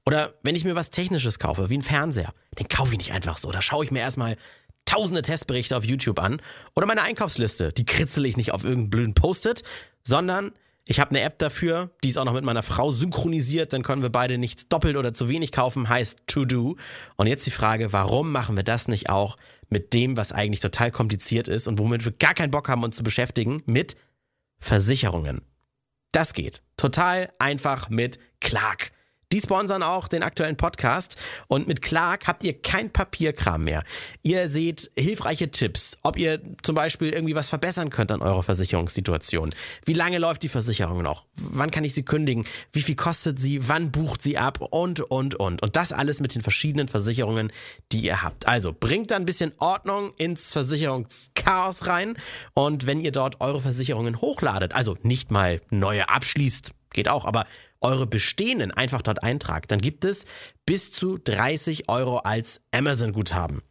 Oder wenn ich mir was Technisches kaufe, wie ein Fernseher, den kaufe ich nicht einfach so. Da schaue ich mir erstmal tausende Testberichte auf YouTube an. Oder meine Einkaufsliste, die kritzel ich nicht auf irgendeinen blöden Post-it, sondern ich habe eine App dafür, die ist auch noch mit meiner Frau synchronisiert, dann können wir beide nichts doppelt oder zu wenig kaufen, heißt To Do. Und jetzt die Frage, warum machen wir das nicht auch mit dem, was eigentlich total kompliziert ist und womit wir gar keinen Bock haben, uns zu beschäftigen, mit Versicherungen. Das geht. Total einfach mit Clark. Die sponsern auch den aktuellen Podcast und mit Clark habt ihr kein Papierkram mehr. Ihr seht hilfreiche Tipps, ob ihr zum Beispiel irgendwie was verbessern könnt an eurer Versicherungssituation. Wie lange läuft die Versicherung noch? Wann kann ich sie kündigen? Wie viel kostet sie? Wann bucht sie ab? Und, und, und. Und das alles mit den verschiedenen Versicherungen, die ihr habt. Also bringt da ein bisschen Ordnung ins Versicherungschaos rein und wenn ihr dort eure Versicherungen hochladet, also nicht mal neue abschließt, geht auch, aber eure bestehenden einfach dort eintragt, dann gibt es bis zu 30 Euro als Amazon-Guthaben.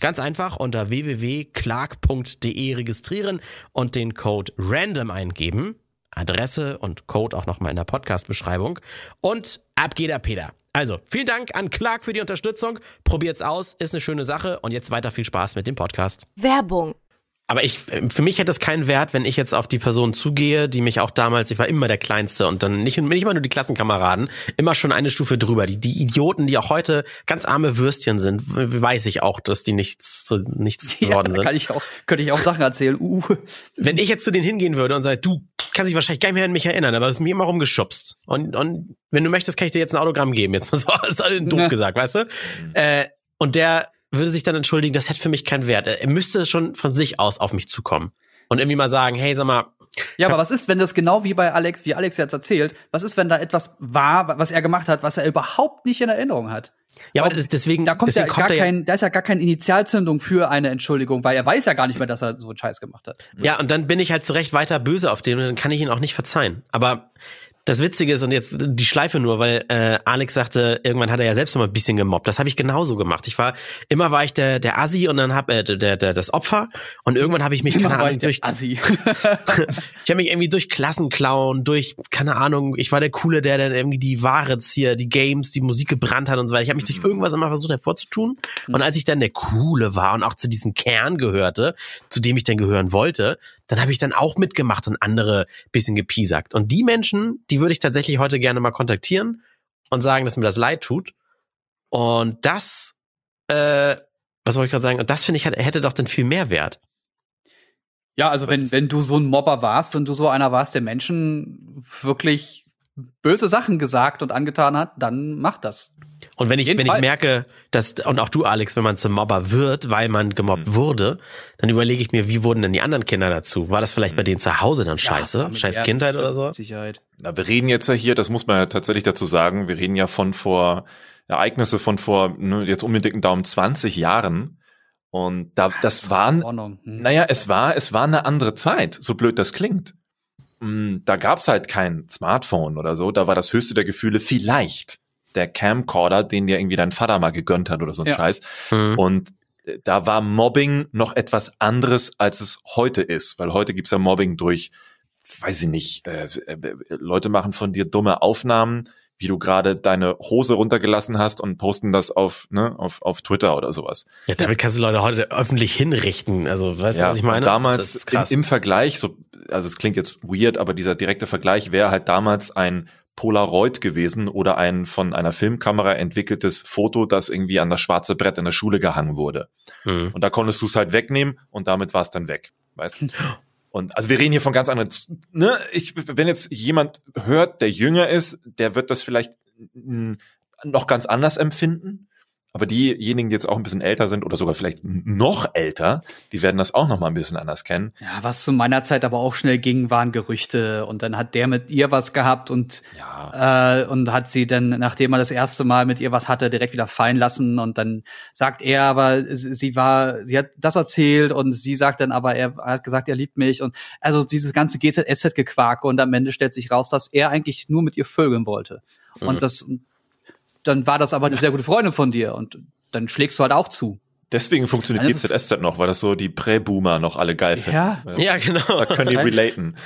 Ganz einfach unter www.clark.de registrieren und den Code RANDOM eingeben. Adresse und Code auch nochmal in der Podcast-Beschreibung. Und ab geht der Peter. Also, vielen Dank an Clark für die Unterstützung. Probiert's aus, ist eine schöne Sache. Und jetzt weiter viel Spaß mit dem Podcast. Werbung. Aber ich, für mich hätte es keinen Wert, wenn ich jetzt auf die Person zugehe, die mich auch damals, ich war immer der Kleinste und dann nicht, nicht mal nur die Klassenkameraden, immer schon eine Stufe drüber. Die, die Idioten, die auch heute ganz arme Würstchen sind, weiß ich auch, dass die nichts, zu- nichts geworden sind. kann ich auch, könnte ich auch Sachen erzählen. Uh. Wenn ich jetzt zu denen hingehen würde und sage, du kannst dich wahrscheinlich gar nicht mehr an mich erinnern, aber du hast mich immer rumgeschubst. Und, und wenn du möchtest, kann ich dir jetzt ein Autogramm geben. Jetzt mal so, ist doof Ja. gesagt, weißt du? Äh, und der würde sich dann entschuldigen, das hätte für mich keinen Wert. Er müsste schon von sich aus auf mich zukommen. Und irgendwie mal sagen, hey, sag mal, Ja, aber was ist, wenn das genau wie bei Alex, wie Alex jetzt erzählt, was ist, wenn da etwas war, was er gemacht hat, was er überhaupt nicht in Erinnerung hat? ja, aber deswegen, Da kommt ja deswegen gar kommt ja, kein, da ist ja gar keine Initialzündung für eine Entschuldigung, weil er weiß ja gar nicht mehr, dass er so einen Scheiß gemacht hat. ja, und dann bin ich halt zu Recht weiter böse auf den und dann kann ich ihn auch nicht verzeihen. Aber das Witzige ist, und jetzt die Schleife nur, weil äh, Alex sagte, irgendwann hat er ja selbst noch mal ein bisschen gemobbt. Das habe ich genauso gemacht. Ich war, immer war ich der, der Assi und dann hab äh, der, der, das Opfer. Und irgendwann habe ich mich, keine Immer war Ahnung, durch, Assi. ich habe mich irgendwie durch Klassenclown, durch, keine Ahnung, ich war der Coole, der dann irgendwie die Ware hier, die Games, die Musik gebrannt hat und so weiter. Ich habe mich durch irgendwas immer versucht hervorzutun. Und als ich dann der Coole war und auch zu diesem Kern gehörte, zu dem ich dann gehören wollte, dann habe ich dann auch mitgemacht und andere bisschen gepiesackt. Und die Menschen, die würde ich tatsächlich heute gerne mal kontaktieren und sagen, dass mir das leid tut. Und das, äh, was wollte ich gerade sagen? Und das finde ich, hätte doch dann viel mehr Wert. Ja, also Was wenn, wenn du so ein Mobber warst, wenn du so einer warst, der Menschen wirklich böse Sachen gesagt und angetan hat, dann mach das. Und wenn ich, wenn ich merke, dass, und auch du, Alex, wenn man zum Mobber wird, weil man gemobbt Mhm. wurde, dann überlege ich mir, wie wurden denn die anderen Kinder dazu? War das vielleicht bei denen zu Hause dann scheiße? familiär, Scheiß Kindheit oder so? mit Sicherheit. Na, wir reden jetzt ja hier, das muss man ja tatsächlich dazu sagen, wir reden ja von vor Ereignisse von vor, ne, jetzt um den dicken Daumen 20 Jahren. Und da, das waren, Ordnung. Hm. naja, es war, es war eine andere Zeit, so blöd das klingt. Mm, Da gab's halt kein Smartphone oder so, da war das höchste der Gefühle vielleicht der Camcorder, den dir irgendwie dein Vater mal gegönnt hat oder so ein Ja. Scheiß. Mhm. Und äh, da war Mobbing noch etwas anderes, als es heute ist, weil heute gibt's ja Mobbing durch, weiß ich nicht, äh, äh, Leute machen von dir dumme Aufnahmen, wie du gerade deine Hose runtergelassen hast und posten das auf, ne, auf, auf Twitter oder sowas. Ja, damit kannst du Leute heute öffentlich hinrichten. Also, weißt du, was ich meine? Damals im, im Vergleich, so, also es klingt jetzt weird, aber dieser direkte Vergleich wäre halt damals ein Polaroid gewesen oder ein von einer Filmkamera entwickeltes Foto, das irgendwie an das schwarze Brett in der Schule gehangen wurde. Mhm. Und da konntest du es halt wegnehmen und damit war es dann weg. Weißt du? Und also wir reden hier von ganz anderen, ne, ich, wenn jetzt jemand hört, der jünger ist, der wird das vielleicht noch ganz anders empfinden. Aber diejenigen, die jetzt auch ein bisschen älter sind oder sogar vielleicht noch älter, die werden das auch noch mal ein bisschen anders kennen. Ja, was zu meiner Zeit aber auch schnell ging, waren Gerüchte. Und dann hat der mit ihr was gehabt und Ja. äh, und hat sie dann, nachdem er das erste Mal mit ihr was hatte, direkt wieder fallen lassen. Und dann sagt er aber, sie war, sie hat das erzählt und sie sagt dann aber, er hat gesagt, er liebt mich. Und also dieses ganze GZSZ-Gequake und am Ende stellt sich raus, dass er eigentlich nur mit ihr vögeln wollte. Mhm. Und das, dann war das aber eine sehr gute Freundin von dir und dann schlägst du halt auch zu. Deswegen funktioniert Also GZSZ noch, weil das so die Prä-Boomer noch alle geil finden. Ja. Ja, genau. Da können die relaten.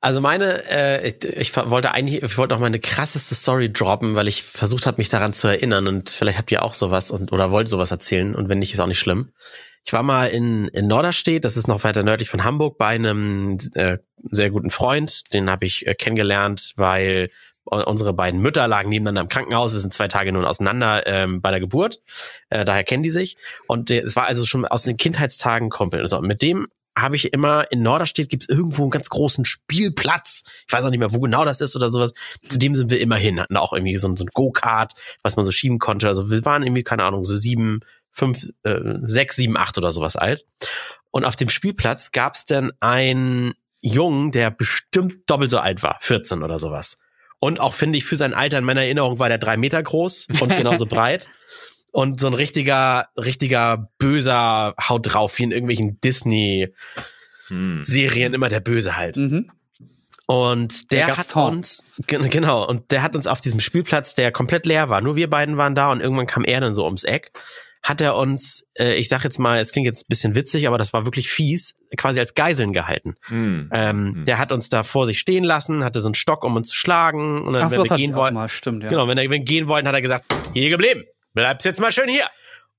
Also meine, äh, ich, ich wollte eigentlich, ich wollte noch meine krasseste Story droppen, weil ich versucht habe, mich daran zu erinnern und vielleicht habt ihr auch sowas und oder wollt sowas erzählen und wenn nicht, ist auch nicht schlimm. Ich war mal in, in Norderstedt, das ist noch weiter nördlich von Hamburg, bei einem äh, sehr guten Freund. Den habe ich äh, kennengelernt, weil unsere beiden Mütter lagen nebeneinander im Krankenhaus. Wir sind zwei Tage nun auseinander ähm, bei der Geburt. Äh, daher kennen die sich. Und der, es war also schon aus den Kindheitstagen Kumpel. So, mit dem habe ich immer, in Norderstedt gibt's irgendwo einen ganz großen Spielplatz. Ich weiß auch nicht mehr, wo genau das ist oder sowas. Zu dem sind wir immer hin, hatten auch irgendwie so, so ein Go-Kart, was man so schieben konnte. Also wir waren irgendwie, keine Ahnung, so sieben, fünf, äh, sechs, sieben, acht oder sowas alt. Und auf dem Spielplatz gab's dann einen Jungen, der bestimmt doppelt so alt war, 14 oder sowas. Und auch finde ich für sein Alter in meiner Erinnerung war der drei Meter groß und genauso breit. Und so ein richtiger, richtiger böser Haut drauf, wie in irgendwelchen Disney-Serien Hm. immer der Böse halt. Mhm. Und der, Der hat uns, gen- genau, und der hat uns auf diesem Spielplatz, der komplett leer war, nur wir beiden waren da und irgendwann kam er dann so ums Eck, hat er uns, äh, ich sag jetzt mal, es klingt jetzt ein bisschen witzig, aber das war wirklich fies, quasi als Geiseln gehalten. Hm. Ähm, Hm. Der hat uns da vor sich stehen lassen, hatte so einen Stock, um uns zu schlagen und dann, Ach, wenn so, wir gehen wollten, mal, stimmt, ja. Genau, wenn er wenn wir gehen wollten, hat er gesagt, hier geblieben, bleibst jetzt mal schön hier.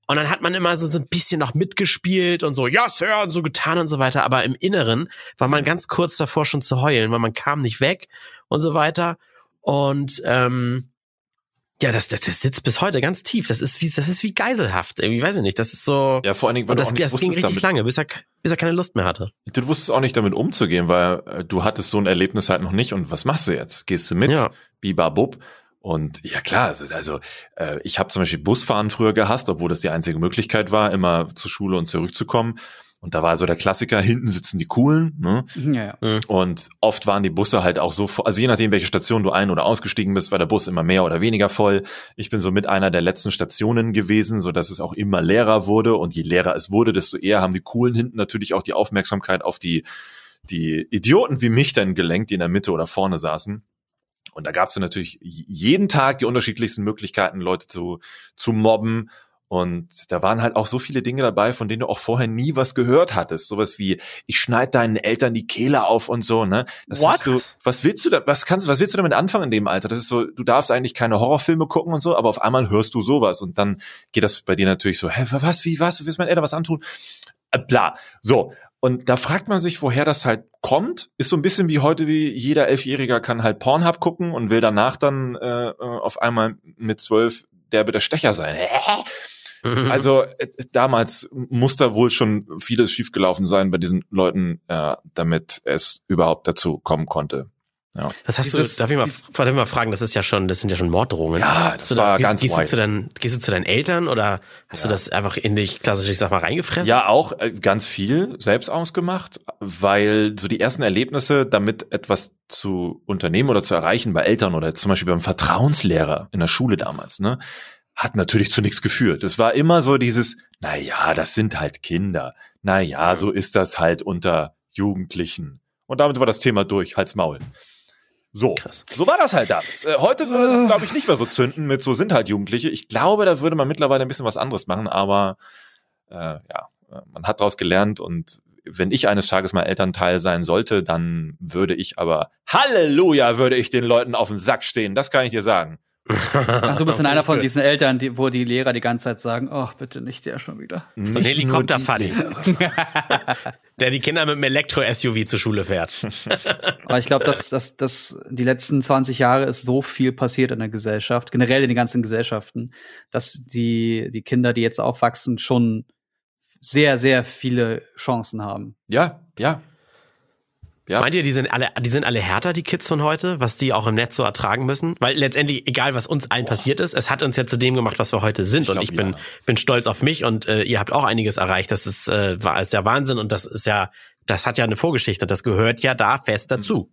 Und dann hat man immer so, so ein bisschen noch mitgespielt und so, ja, Sir, und so getan und so weiter. Aber im Inneren war man ganz kurz davor schon zu heulen, weil man kam nicht weg und so weiter. Und ähm, ja, das, das, das sitzt bis heute ganz tief. Das ist wie, das ist wie geiselhaft. Irgendwie, weiß ich nicht. Das ist so. Ja, vor allen Dingen, weil und du das, das ging richtig damit, lange, bis er, bis er keine Lust mehr hatte. du wusstest auch nicht damit umzugehen, weil äh, du hattest so ein Erlebnis halt noch nicht. Und was machst du jetzt? Gehst du mit? Ja. Bibabub. Und ja klar, also, also äh, ich habe zum Beispiel Busfahren früher gehasst, obwohl das die einzige Möglichkeit war, immer zur Schule und zurückzukommen. Und da war so der Klassiker, hinten sitzen die Coolen, ne? Ja, ja. Und oft waren die Busse halt auch so, voll- also je nachdem, welche Station du ein- oder ausgestiegen bist, war der Bus immer mehr oder weniger voll. Ich bin so mit einer der letzten Stationen gewesen, so dass es auch immer leerer wurde. Und je leerer es wurde, desto eher haben die Coolen hinten natürlich auch die Aufmerksamkeit auf die, die Idioten wie mich dann gelenkt, die in der Mitte oder vorne saßen. Und da gab es dann natürlich jeden Tag die unterschiedlichsten Möglichkeiten, Leute zu, zu mobben. Und da waren halt auch so viele Dinge dabei, von denen du auch vorher nie was gehört hattest. Sowas wie, ich schneid deinen Eltern die Kehle auf und so, ne? Das What? du, was willst du da, was kannst, was willst du damit anfangen in dem Alter? Das ist so, du darfst eigentlich keine Horrorfilme gucken und so, aber auf einmal hörst du sowas und dann geht das bei dir natürlich so, hä, was, wie, was, willst du meinen Eltern was antun? Äh, bla. So. Und da fragt man sich, woher das halt kommt. Ist so ein bisschen wie heute, wie jeder Elfjähriger kann halt Pornhub gucken und will danach dann äh, äh, auf einmal mit zwölf der der Stecher sein. Hä? Also äh, damals muss da wohl schon vieles schiefgelaufen sein bei diesen Leuten, äh, damit es überhaupt dazu kommen konnte. Ja, Was hast Dieses- du, darf ich mal, dies- darf ich mal fragen, das ist ja schon, das sind ja schon Morddrohungen. Ja, Hast das du da, war gehst, ganz gehst du zu deinen, gehst du zu deinen Eltern oder hast du Ja. das einfach in dich klassisch, ich sag mal, reingefressen? ja auch äh, ganz viel selbst ausgemacht, weil so die ersten Erlebnisse, damit etwas zu unternehmen oder zu erreichen bei Eltern oder zum Beispiel beim Vertrauenslehrer in der Schule damals, ne, hat natürlich zu nichts geführt. Es war immer so dieses, na ja, das sind halt Kinder. Na ja, so ist das halt unter Jugendlichen. Und damit war das Thema durch, Hals Maul. So, Krass. so war das halt damals. Äh, heute würde es, glaube ich, nicht mehr so zünden mit so sind halt Jugendliche. Ich glaube, da würde man mittlerweile ein bisschen was anderes machen, aber äh, ja, äh, man hat daraus gelernt und wenn ich eines Tages mal Elternteil sein sollte, dann würde ich aber Halleluja, würde ich den Leuten auf den Sack stehen. Das kann ich dir sagen. Ach, du bist dann einer von diesen Eltern, die, wo die Lehrer die ganze Zeit sagen, ach, bitte nicht der schon wieder. So ein Helikopter-Fuddy. der die Kinder mit dem Elektro-SUV zur Schule fährt. Aber ich glaube, dass, dass, dass die letzten 20 Jahre ist so viel passiert in der Gesellschaft, generell in den ganzen Gesellschaften, dass die, die Kinder, die jetzt aufwachsen, schon sehr, sehr viele Chancen haben. Ja, ja. Ja. Meint ihr, die sind alle, die sind alle härter, die Kids von heute, was die auch im Netz so ertragen müssen? Weil letztendlich, egal was uns allen passiert ist, es hat uns ja zu dem gemacht, was wir heute sind. Ich und glaub, ich bin, ja. bin stolz auf mich und äh, ihr habt auch einiges erreicht. Das ist, äh, war ist ja Wahnsinn und das ist ja, das hat ja eine Vorgeschichte. Das gehört ja da fest dazu.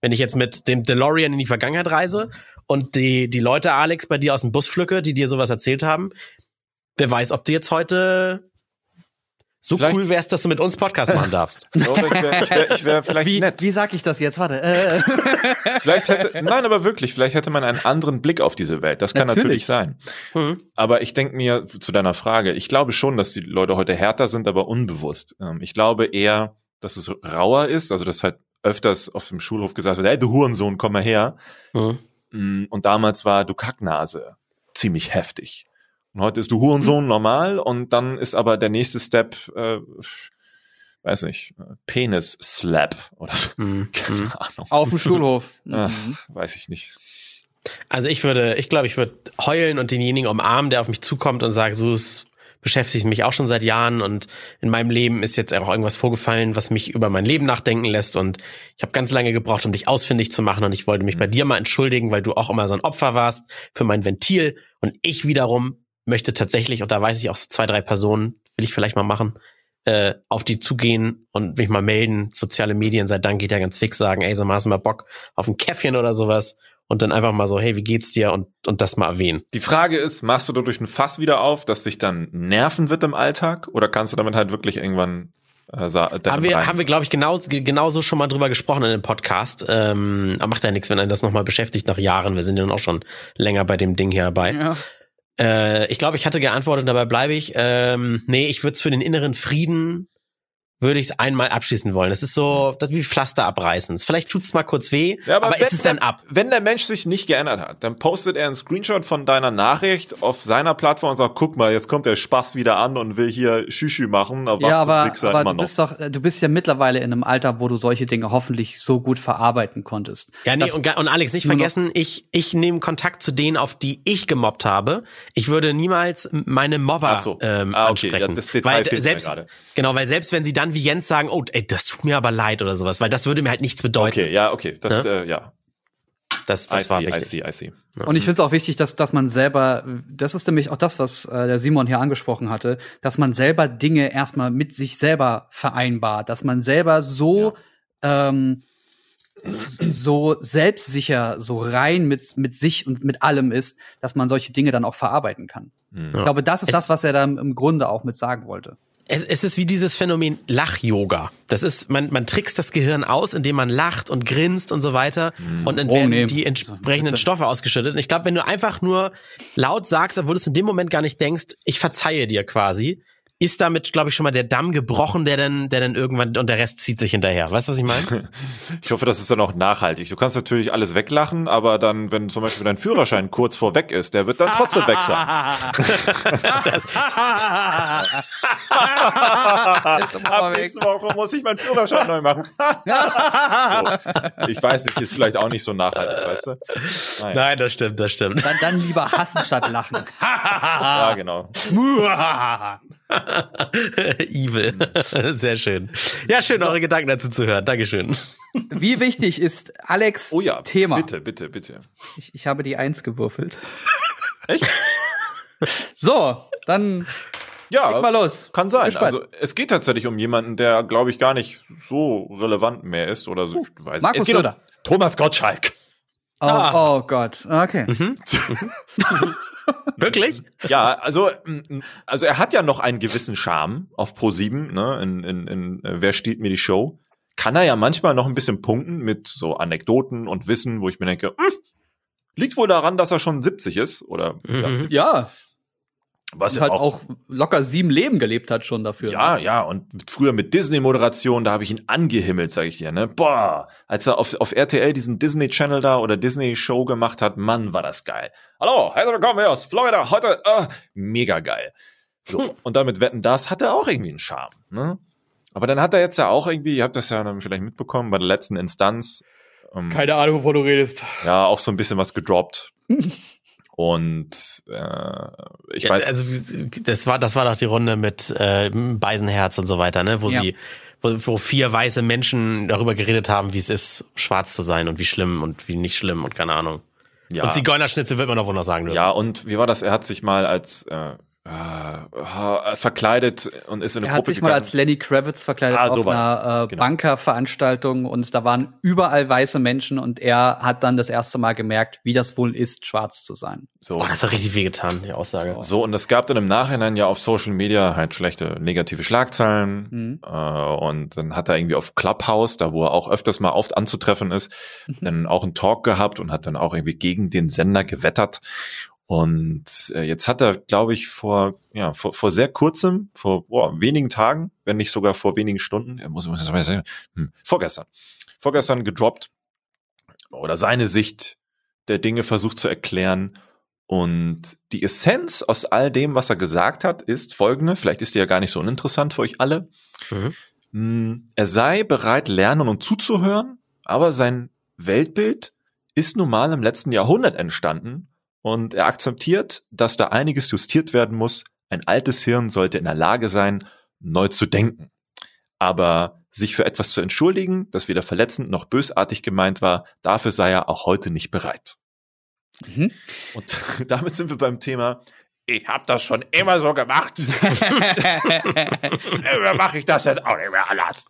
Wenn ich jetzt mit dem DeLorean in die Vergangenheit reise und die, die Leute, Alex, bei dir aus dem Bus pflücke, die dir sowas erzählt haben, wer weiß, ob du jetzt heute so Vielleicht- cool wärst, dass du mit uns Podcast machen darfst. Ich wäre ich wär, ich wär vielleicht Wie, nett. wie sag ich das jetzt? Warte. Äh, Vielleicht hätte, nein, aber wirklich, vielleicht hätte man einen anderen Blick auf diese Welt. Das kann natürlich, Natürlich. sein. Mhm. Aber ich denke mir zu deiner Frage, ich glaube schon, dass die Leute heute härter sind, aber unbewusst. Ähm, Ich glaube eher, dass es rauer ist, also dass halt öfters auf dem Schulhof gesagt wird, hey, du Hurensohn, komm mal her. Mhm. Und damals war du Kacknase ziemlich heftig. Und heute ist du Hurensohn normal und dann ist aber der nächste Step, äh, weiß nicht, Penis-Slap oder so. Mhm. Keine Ahnung. auf dem Schulhof. Ach, Mhm. weiß ich nicht. Also ich würde, ich glaube, ich würde heulen und denjenigen umarmen, der auf mich zukommt und sagt, so es beschäftigt mich auch schon seit Jahren und in meinem Leben ist jetzt auch irgendwas vorgefallen, was mich über mein Leben nachdenken lässt und ich habe ganz lange gebraucht, um dich ausfindig zu machen und ich wollte mich bei dir mal entschuldigen, weil du auch immer so ein Opfer warst für mein Ventil und ich wiederum möchte tatsächlich, und da weiß ich auch so zwei, drei Personen, will ich vielleicht mal machen, äh, auf die zugehen und mich mal melden, soziale Medien, sei Dank geht ja ganz fix sagen, ey, so mal hast du mal Bock auf ein Käffchen oder sowas und dann einfach mal so, hey, wie geht's dir und, und das mal erwähnen. Die Frage ist, machst du dadurch ein Fass wieder auf, das dich dann nerven wird im Alltag? Oder kannst du damit halt wirklich irgendwann äh, sa- Haben wir, rein- haben wir glaube ich, genau, genauso schon mal drüber gesprochen in dem Podcast. Ähm, macht ja nichts, wenn einen das nochmal beschäftigt nach Jahren. Wir sind ja nun auch schon länger bei dem Ding hier dabei. Ja. Äh, ich glaube, ich hatte geantwortet, dabei bleibe ich. Ähm, nee, ich würde es für den inneren Frieden, würde ich es einmal abschließen wollen. Das ist so, das ist wie Pflaster abreißen. Vielleicht tut's mal kurz weh, Ja, aber, wenn ist es dann ab? Wenn der Mensch sich nicht geändert hat, dann postet er einen Screenshot von deiner Nachricht auf seiner Plattform und sagt, guck mal, jetzt kommt der Spaß wieder an und will hier Schüschü machen. Aber Ja, aber, Wichser aber immer du noch. bist doch, du bist ja mittlerweile in einem Alter, wo du solche Dinge hoffentlich so gut verarbeiten konntest. Ja, nee, und, und Alex, nicht vergessen, ich, ich nehme Kontakt zu denen, auf die ich gemobbt habe. Ich würde niemals meine Mobber Ach so. ähm, Ah, okay, ansprechen. ja, das Detail weil selbst, gerade. genau, weil selbst wenn sie dann wie Jens sagen, oh, ey, das tut mir aber leid oder sowas, weil das würde mir halt nichts bedeuten. Okay, ja, okay. Das, äh, ja. Das, I das war see, I wichtig. see, I see. Und ich finde es auch wichtig, dass, dass man selber, das ist nämlich auch das, was äh, der Simon hier angesprochen hatte, dass man selber Dinge erstmal mit sich selber vereinbart, dass man selber so, ähm, so selbstsicher, so rein mit, mit sich und mit allem ist, dass man solche Dinge dann auch verarbeiten kann. Hm. Ich glaube, das ist Es- das, was er da im Grunde auch mit sagen wollte. Es, es ist wie dieses Phänomen Lach-Yoga. Das ist, man, man trickst das Gehirn aus, indem man lacht und grinst und so weiter. Und dann Drogen werden nehmen. die entsprechenden Bitte. Stoffe ausgeschüttet. Und ich glaube, wenn du einfach nur laut sagst, obwohl du es in dem Moment gar nicht denkst, ich verzeihe dir quasi, ist damit, glaube ich, schon mal der Damm gebrochen, der dann, der dann irgendwann, und der Rest zieht sich hinterher. Weißt du, was ich meine? Ich hoffe, das ist dann auch nachhaltig. Du kannst natürlich alles weglachen, aber dann, wenn zum Beispiel dein Führerschein kurz vorweg ist, der wird dann trotzdem weg sein. Ab nächste Woche muss ich meinen Führerschein neu machen. so. Ich weiß nicht, ist vielleicht auch nicht so nachhaltig, weißt du? Naja. Nein, das stimmt, das stimmt. Dann, dann lieber hassen statt lachen. Ja, genau. Evil. Sehr schön. Ja, schön, eure Gedanken dazu zu hören. Dankeschön. Wie wichtig ist Alex Oh ja, Thema? bitte, bitte, bitte. Ich, ich habe die Eins gewürfelt. Echt? So, dann Ja, leg mal los. Kann sein. Also es geht tatsächlich um jemanden, der, glaube ich, gar nicht so relevant mehr ist oder so. Ich weiß nicht. Markus Söder. Um Thomas Gottschalk. Oh, Ah. oh Gott. Okay. Wirklich? Ja, also, also er hat ja noch einen gewissen Charme auf Pro 7, ne, in, in, in äh, Wer stiehlt mir die Show? Kann er ja manchmal noch ein bisschen punkten mit so Anekdoten und Wissen, wo ich mir denke, hm, liegt wohl daran, dass er schon 70 ist oder Mhm. Ja, was und halt auch, auch locker sieben Leben gelebt hat schon dafür. ja, ja, und früher mit Disney-Moderation, da habe ich ihn angehimmelt, sage ich dir, ne? Boah, als er auf, auf RTL diesen Disney-Channel da oder Disney-Show gemacht hat, Mann, war das geil. Hallo, herzlich willkommen hier aus Florida, heute, äh, mega geil. So, und damit wetten, das hatte auch irgendwie einen Charme, ne? Aber dann hat er jetzt ja auch irgendwie, ihr habt das ja dann vielleicht mitbekommen, bei der letzten Instanz, ähm, Keine Ahnung, wovon du redest. ja, auch so ein bisschen was gedroppt. Und äh, ich Ja, weiß, also das war das war doch die Runde mit äh, Beisenherz und so weiter, ne, wo Ja. sie wo, wo vier weiße Menschen darüber geredet haben, wie es ist, schwarz zu sein und wie schlimm und wie nicht schlimm und keine Ahnung. ja. Und Zigeunerschnitzel wird man doch wohl noch sagen dürfen. Ja, und wie war das? Er hat sich mal als äh, äh, verkleidet und ist in eine Er hat Gruppe sich mal gegangen. als Lenny Kravitz verkleidet Ah, auf so einer äh, Genau. Bankerveranstaltung und da waren überall weiße Menschen und er hat dann das erste Mal gemerkt, wie das wohl ist, schwarz zu sein. so. Oh, das hat richtig wehgetan, die Aussage. so, und es gab dann im Nachhinein ja auf Social Media halt schlechte negative Schlagzeilen. Mhm. Äh, und dann hat er irgendwie auf Clubhouse, da wo er auch öfters mal oft anzutreffen ist, Mhm. dann auch einen Talk gehabt und hat dann auch irgendwie gegen den Sender gewettert. Und äh, jetzt hat er, glaube ich, vor, ja, vor, vor sehr kurzem, vor boah, wenigen Tagen, wenn nicht sogar vor wenigen Stunden, er muss, muss ich mal sagen, hm, vorgestern, vorgestern gedroppt oder seine Sicht der Dinge versucht zu erklären. Und die Essenz aus all dem, was er gesagt hat, ist folgende, vielleicht ist die ja gar nicht so uninteressant für euch alle. Mhm. Hm, Er sei bereit, lernen und zuzuhören, aber sein Weltbild ist nun mal im letzten Jahrhundert entstanden und er akzeptiert, dass da einiges justiert werden muss. Ein altes Hirn sollte in der Lage sein, neu zu denken. Aber sich für etwas zu entschuldigen, das weder verletzend noch bösartig gemeint war, dafür sei er auch heute nicht bereit. Mhm. Und damit sind wir beim Thema, ich habe das schon immer so gemacht. Immer mache ich das jetzt auch nicht mehr anders.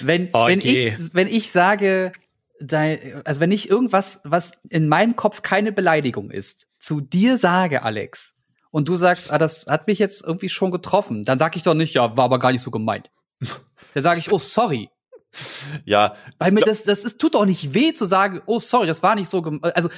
wenn, Oh wenn, ich, wenn ich sage, da, also wenn ich irgendwas, was in meinem Kopf keine Beleidigung ist, zu dir sage, Alex, und du sagst, ah, das hat mich jetzt irgendwie schon getroffen, dann sag ich doch nicht, ja, war aber gar nicht so gemeint. Dann sage ich, oh, sorry. Ja, Weil mir das, das ist, tut doch nicht weh zu sagen, oh, sorry, das war nicht so gemeint. Also,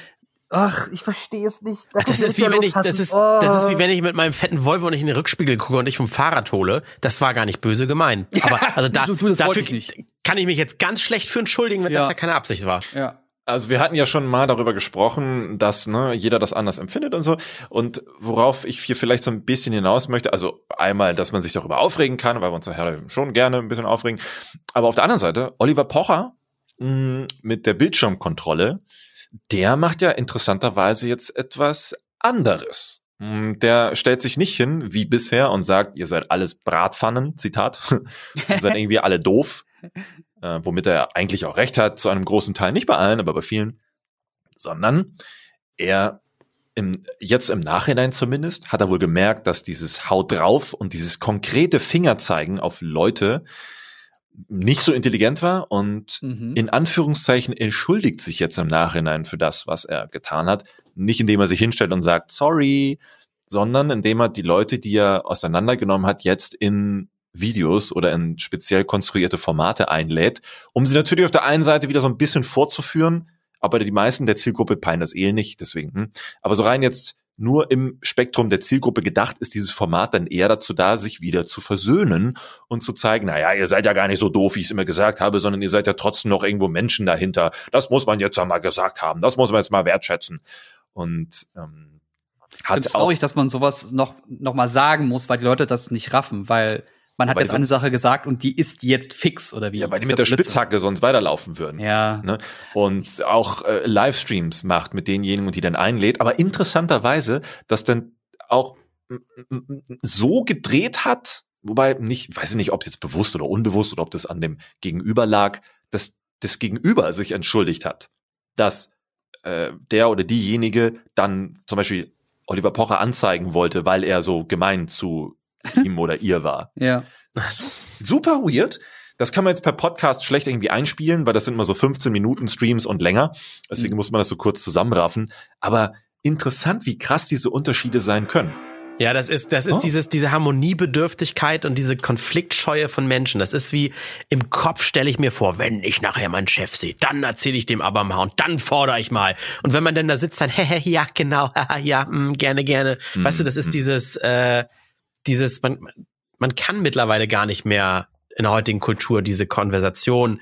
ach, ich verstehe es nicht. Da Ach, das ist wie wenn ich, das ist, Oh. das ist wie wenn ich mit meinem fetten Volvo nicht in den Rückspiegel gucke und ich vom Fahrrad hole. Das war gar nicht böse gemeint. Aber also da, du- du, dafür ich nicht. Kann ich mich jetzt ganz schlecht für entschuldigen, wenn Ja. das ja keine Absicht war. Ja. also wir hatten ja schon mal darüber gesprochen, dass ne, jeder das anders empfindet und so. Und worauf ich hier vielleicht so ein bisschen hinaus möchte, also einmal, dass man sich darüber aufregen kann, weil wir uns daher schon gerne ein bisschen aufregen. Aber auf der anderen Seite, Oliver Pocher mh, mit der Bildschirmkontrolle, der macht ja interessanterweise jetzt etwas anderes. Mh, Der stellt sich nicht hin wie bisher und sagt, ihr seid alles Bratpfannen, Zitat. ihr seid irgendwie alle doof. Äh, womit er eigentlich auch recht hat, zu einem großen Teil, nicht bei allen, aber bei vielen. Sondern er im, jetzt im Nachhinein zumindest hat er wohl gemerkt, dass dieses Haut drauf und dieses konkrete Fingerzeigen auf Leute nicht so intelligent war und Mhm. in Anführungszeichen entschuldigt sich jetzt im Nachhinein für das, was er getan hat. Nicht indem er sich hinstellt und sagt, sorry, sondern indem er die Leute, die er auseinandergenommen hat, jetzt in Videos oder in speziell konstruierte Formate einlädt, um sie natürlich auf der einen Seite wieder so ein bisschen vorzuführen, aber die meisten der Zielgruppe peilen das eh nicht, deswegen. Hm. Aber so rein jetzt nur im Spektrum der Zielgruppe gedacht, ist dieses Format dann eher dazu da, sich wieder zu versöhnen und zu zeigen, naja, ihr seid ja gar nicht so doof, wie ich es immer gesagt habe, sondern ihr seid ja trotzdem noch irgendwo Menschen dahinter. Das muss man jetzt einmal gesagt haben, das muss man jetzt mal wertschätzen. Und ähm, Ich hat auch traurig, dass man sowas noch, noch mal sagen muss, weil die Leute das nicht raffen, weil man hat Weil jetzt eine Sache gesagt und die ist jetzt fix, oder wie? ja, weil die mit der Blödsinn. Spitzhacke sonst weiterlaufen würden. Ja. ne? und auch äh, Livestreams macht mit denjenigen, die dann einlädt. Aber interessanterweise, dass dann auch so gedreht hat, wobei nicht, weiß ich nicht, ob es jetzt bewusst oder unbewusst oder ob das an dem Gegenüber lag, dass das Gegenüber sich entschuldigt hat, dass äh, der oder diejenige dann zum Beispiel Oliver Pocher anzeigen wollte, weil er so gemein zu ihm oder ihr war Ja. super weird. Das kann man jetzt per Podcast schlecht irgendwie einspielen, weil das sind immer so 15 Minuten Streams und länger. Deswegen Mhm. muss man das so kurz zusammenraffen. Aber interessant, wie krass diese Unterschiede sein können. Ja, das ist, das ist Oh. dieses, diese Harmoniebedürftigkeit und diese Konfliktscheue von Menschen. Das ist wie im Kopf stelle ich mir vor, wenn ich nachher meinen Chef sehe, dann erzähle ich dem aber mal und dann fordere ich mal. Und wenn man dann da sitzt, dann, hehe, ja, genau, haha, ja, mh, gerne, gerne. Weißt du, das ist dieses, äh, dieses, man, man kann mittlerweile gar nicht mehr in der heutigen Kultur diese Konversation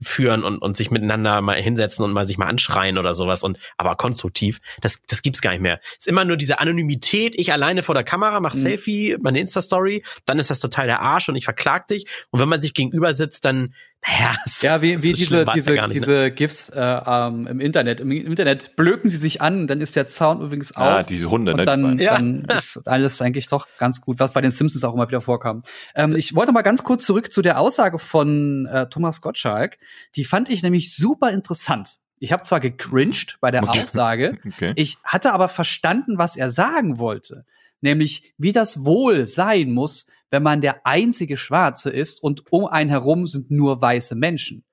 führen und, und sich miteinander mal hinsetzen und mal sich mal anschreien oder sowas und aber konstruktiv, das, das gibt's gar nicht mehr. Es ist immer nur diese Anonymität, ich alleine vor der Kamera, mach Mhm. Selfie, meine Insta-Story, dann ist das total der Arsch und ich verklag dich. Und wenn man sich gegenüber sitzt, dann, naja, es Ja, wie, wie ist diese, ja diese, gar nicht, ne? diese GIFs äh, ähm, im Internet. Im Internet blöken sie sich an, dann ist der Sound übrigens Ah, auf. diese Hunde, und ne? dann, Ja. dann ist alles eigentlich doch ganz gut, was bei den Simpsons auch immer wieder vorkam. Ähm, ich wollte mal ganz kurz zurück zu der Aussage von äh, Thomas Gottschalk. Die fand ich nämlich super interessant. Ich habe zwar gecringed bei der Okay. Aussage, Okay. ich hatte aber verstanden, was er sagen wollte. Nämlich, wie das wohl sein muss, wenn man der einzige Schwarze ist und um einen herum sind nur weiße Menschen.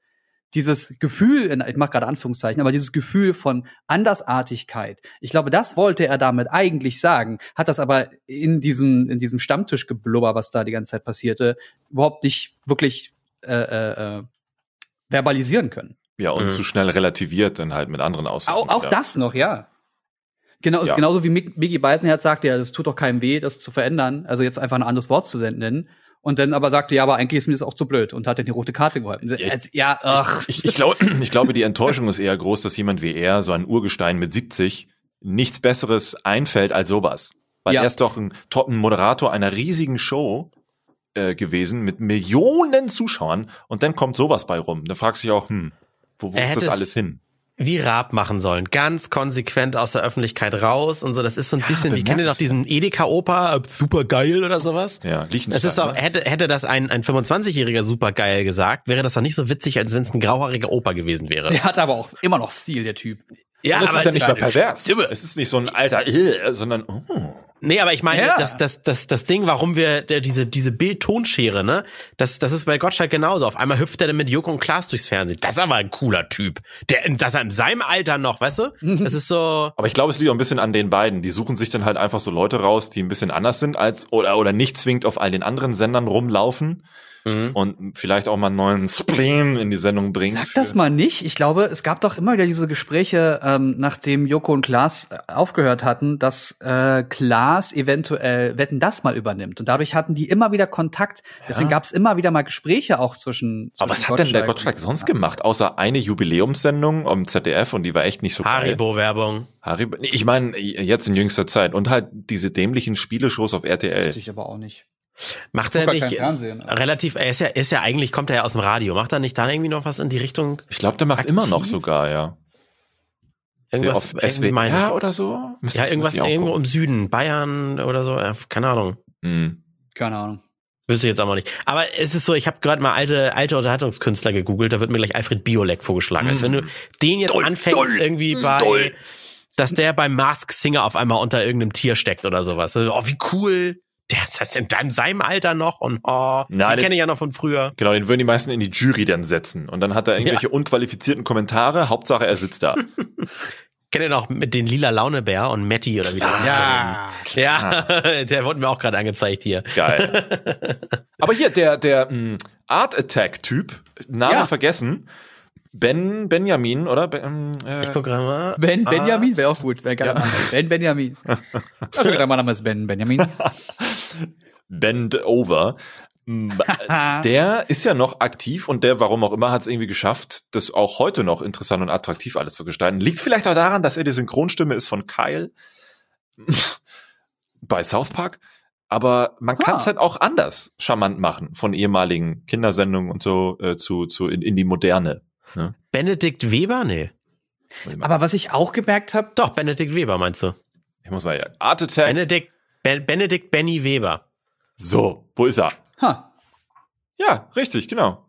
Dieses Gefühl, in- ich mache gerade Anführungszeichen, aber dieses Gefühl von Andersartigkeit, ich glaube, das wollte er damit eigentlich sagen, hat das aber in diesem, in diesem Stammtischgeblubber, was da die ganze Zeit passierte, überhaupt nicht wirklich äh, äh, äh, verbalisieren können. Ja, und Mhm. zu schnell relativiert dann halt mit anderen Aussagen. Auch, auch ja. das noch, ja. Genau, Ja. genauso wie Mick, Mickey Beisenherz sagte, ja, das tut doch keinem weh, das zu verändern, also jetzt einfach ein anderes Wort zu nennen. Und dann aber sagte, ja, aber eigentlich ist mir das auch zu blöd und hat dann die rote Karte geholfen. Ja, Ja, ja ach. Ich, ich, glaub, ich glaube, die Enttäuschung ist eher groß, dass jemand wie er, so ein Urgestein mit 70, nichts Besseres einfällt als sowas. Weil Ja. er ist doch ein, ein Moderator einer riesigen Show äh, gewesen mit Millionen Zuschauern und dann kommt sowas bei rum. Da fragst du dich auch, hm, wo, wo ist das alles es- hin? Wie Raab machen sollen. Ganz konsequent aus der Öffentlichkeit raus und so. Das ist so ein bisschen, wie kennt ihr noch diesen Edeka-Opa, super geil oder sowas? Ja, Liechtenstein. Es ist doch, ne? hätte, hätte das ein, ein 25-jähriger supergeil gesagt, wäre das doch nicht so witzig, als wenn es ein grauhaariger Opa gewesen wäre. Der hat aber auch immer noch Stil, der Typ. Ja, das aber ist ja nicht mal pervers. Stimme. Es ist nicht so ein alter, äh, sondern oh. Nee, aber ich meine, Ja. das, das, das, das Ding, warum wir der, diese, diese Bild-Tonschere, ne, das, das ist bei Gottschalk genauso. Auf einmal hüpft er dann mit Joko und Klaas durchs Fernsehen. Das ist aber ein cooler Typ. Der, dass er in seinem Alter noch, weißt du? Das ist so, Aber ich glaube, es liegt auch ein bisschen an den beiden. Die suchen sich dann halt einfach so Leute raus, die ein bisschen anders sind als oder oder nicht zwingend auf all den anderen Sendern rumlaufen mhm. und vielleicht auch mal einen neuen Spleen in die Sendung bringen. Sag das mal nicht. Ich glaube, es gab doch immer wieder diese Gespräche, ähm, nachdem Joko und Klaas äh, aufgehört hatten, dass äh, Klaas eventuell Wetten das mal übernimmt. Und dadurch hatten die immer wieder Kontakt. Deswegen Ja. gab es immer wieder mal Gespräche auch zwischen. Aber was zwischen hat denn der Gottschalk sonst gemacht, außer eine Jubiläumssendung am ZDF und die war echt nicht so. Haribo-Werbung. Haribo. Ich meine, jetzt in jüngster Zeit. Und halt diese dämlichen Spieleshows auf RTL. Wusste ich aber auch nicht. Macht er nicht relativ, er ist ja, ist ja eigentlich, kommt er ja aus dem Radio. Macht er nicht da irgendwie noch was in die Richtung? Ich glaube, der macht Aktiv? immer noch sogar, ja. Irgendwas, irgendwie meine SWR oder so? Müsste Ja, irgendwas irgendwo gucken. im Süden, Bayern oder so, ja, keine Ahnung. Hm. Keine Ahnung. Wüsste ich jetzt auch noch nicht. Aber es ist so, ich habe gerade mal alte, alte Unterhaltungskünstler gegoogelt, da wird mir gleich Alfred Biolek vorgeschlagen. Als wenn du den jetzt Doll, anfängst, doll, irgendwie bei, doll. dass der beim Mask Singer auf einmal unter irgendeinem Tier steckt oder sowas. Also, oh, wie cool. Der ist das in deinem- seinem Alter noch und oh, Na, den kenne ich ja noch von früher. Genau, den würden die meisten in die Jury dann setzen. Und dann hat er irgendwelche unqualifizierten Kommentare. Hauptsache, er sitzt da. Kennt ihr noch mit den lila Launebär und Matty oder wie der? Ja. Ja, der wurde mir auch gerade angezeigt hier. Geil. Aber hier, der, der mh, Art Attack-Typ, Name Ja. vergessen. Ben Benjamin, oder? Ben, äh, Ich guck gerade mal. Ben Ah, Benjamin wäre auch gut. Wäre geil. Ja. Ben Benjamin. Also, mein Name ist Ben Benjamin. Bend Over. Mm, Der ist ja noch aktiv und der, warum auch immer, hat es irgendwie geschafft, das auch heute noch interessant und attraktiv alles zu gestalten. Liegt vielleicht auch daran, dass er die Synchronstimme ist von Kyle bei South Park. Aber man kann es Ah. halt auch anders charmant machen, von ehemaligen Kindersendungen und so äh, zu, zu in, in die moderne. Benedikt Weber? Nee. Aber was ich auch gemerkt habe, Doch, Benedikt Weber meinst du? Ich muss mal ja. Art Attack. Benedikt, ben, Benedikt Benny Weber. So, wo ist er? ha, Ja, richtig, genau.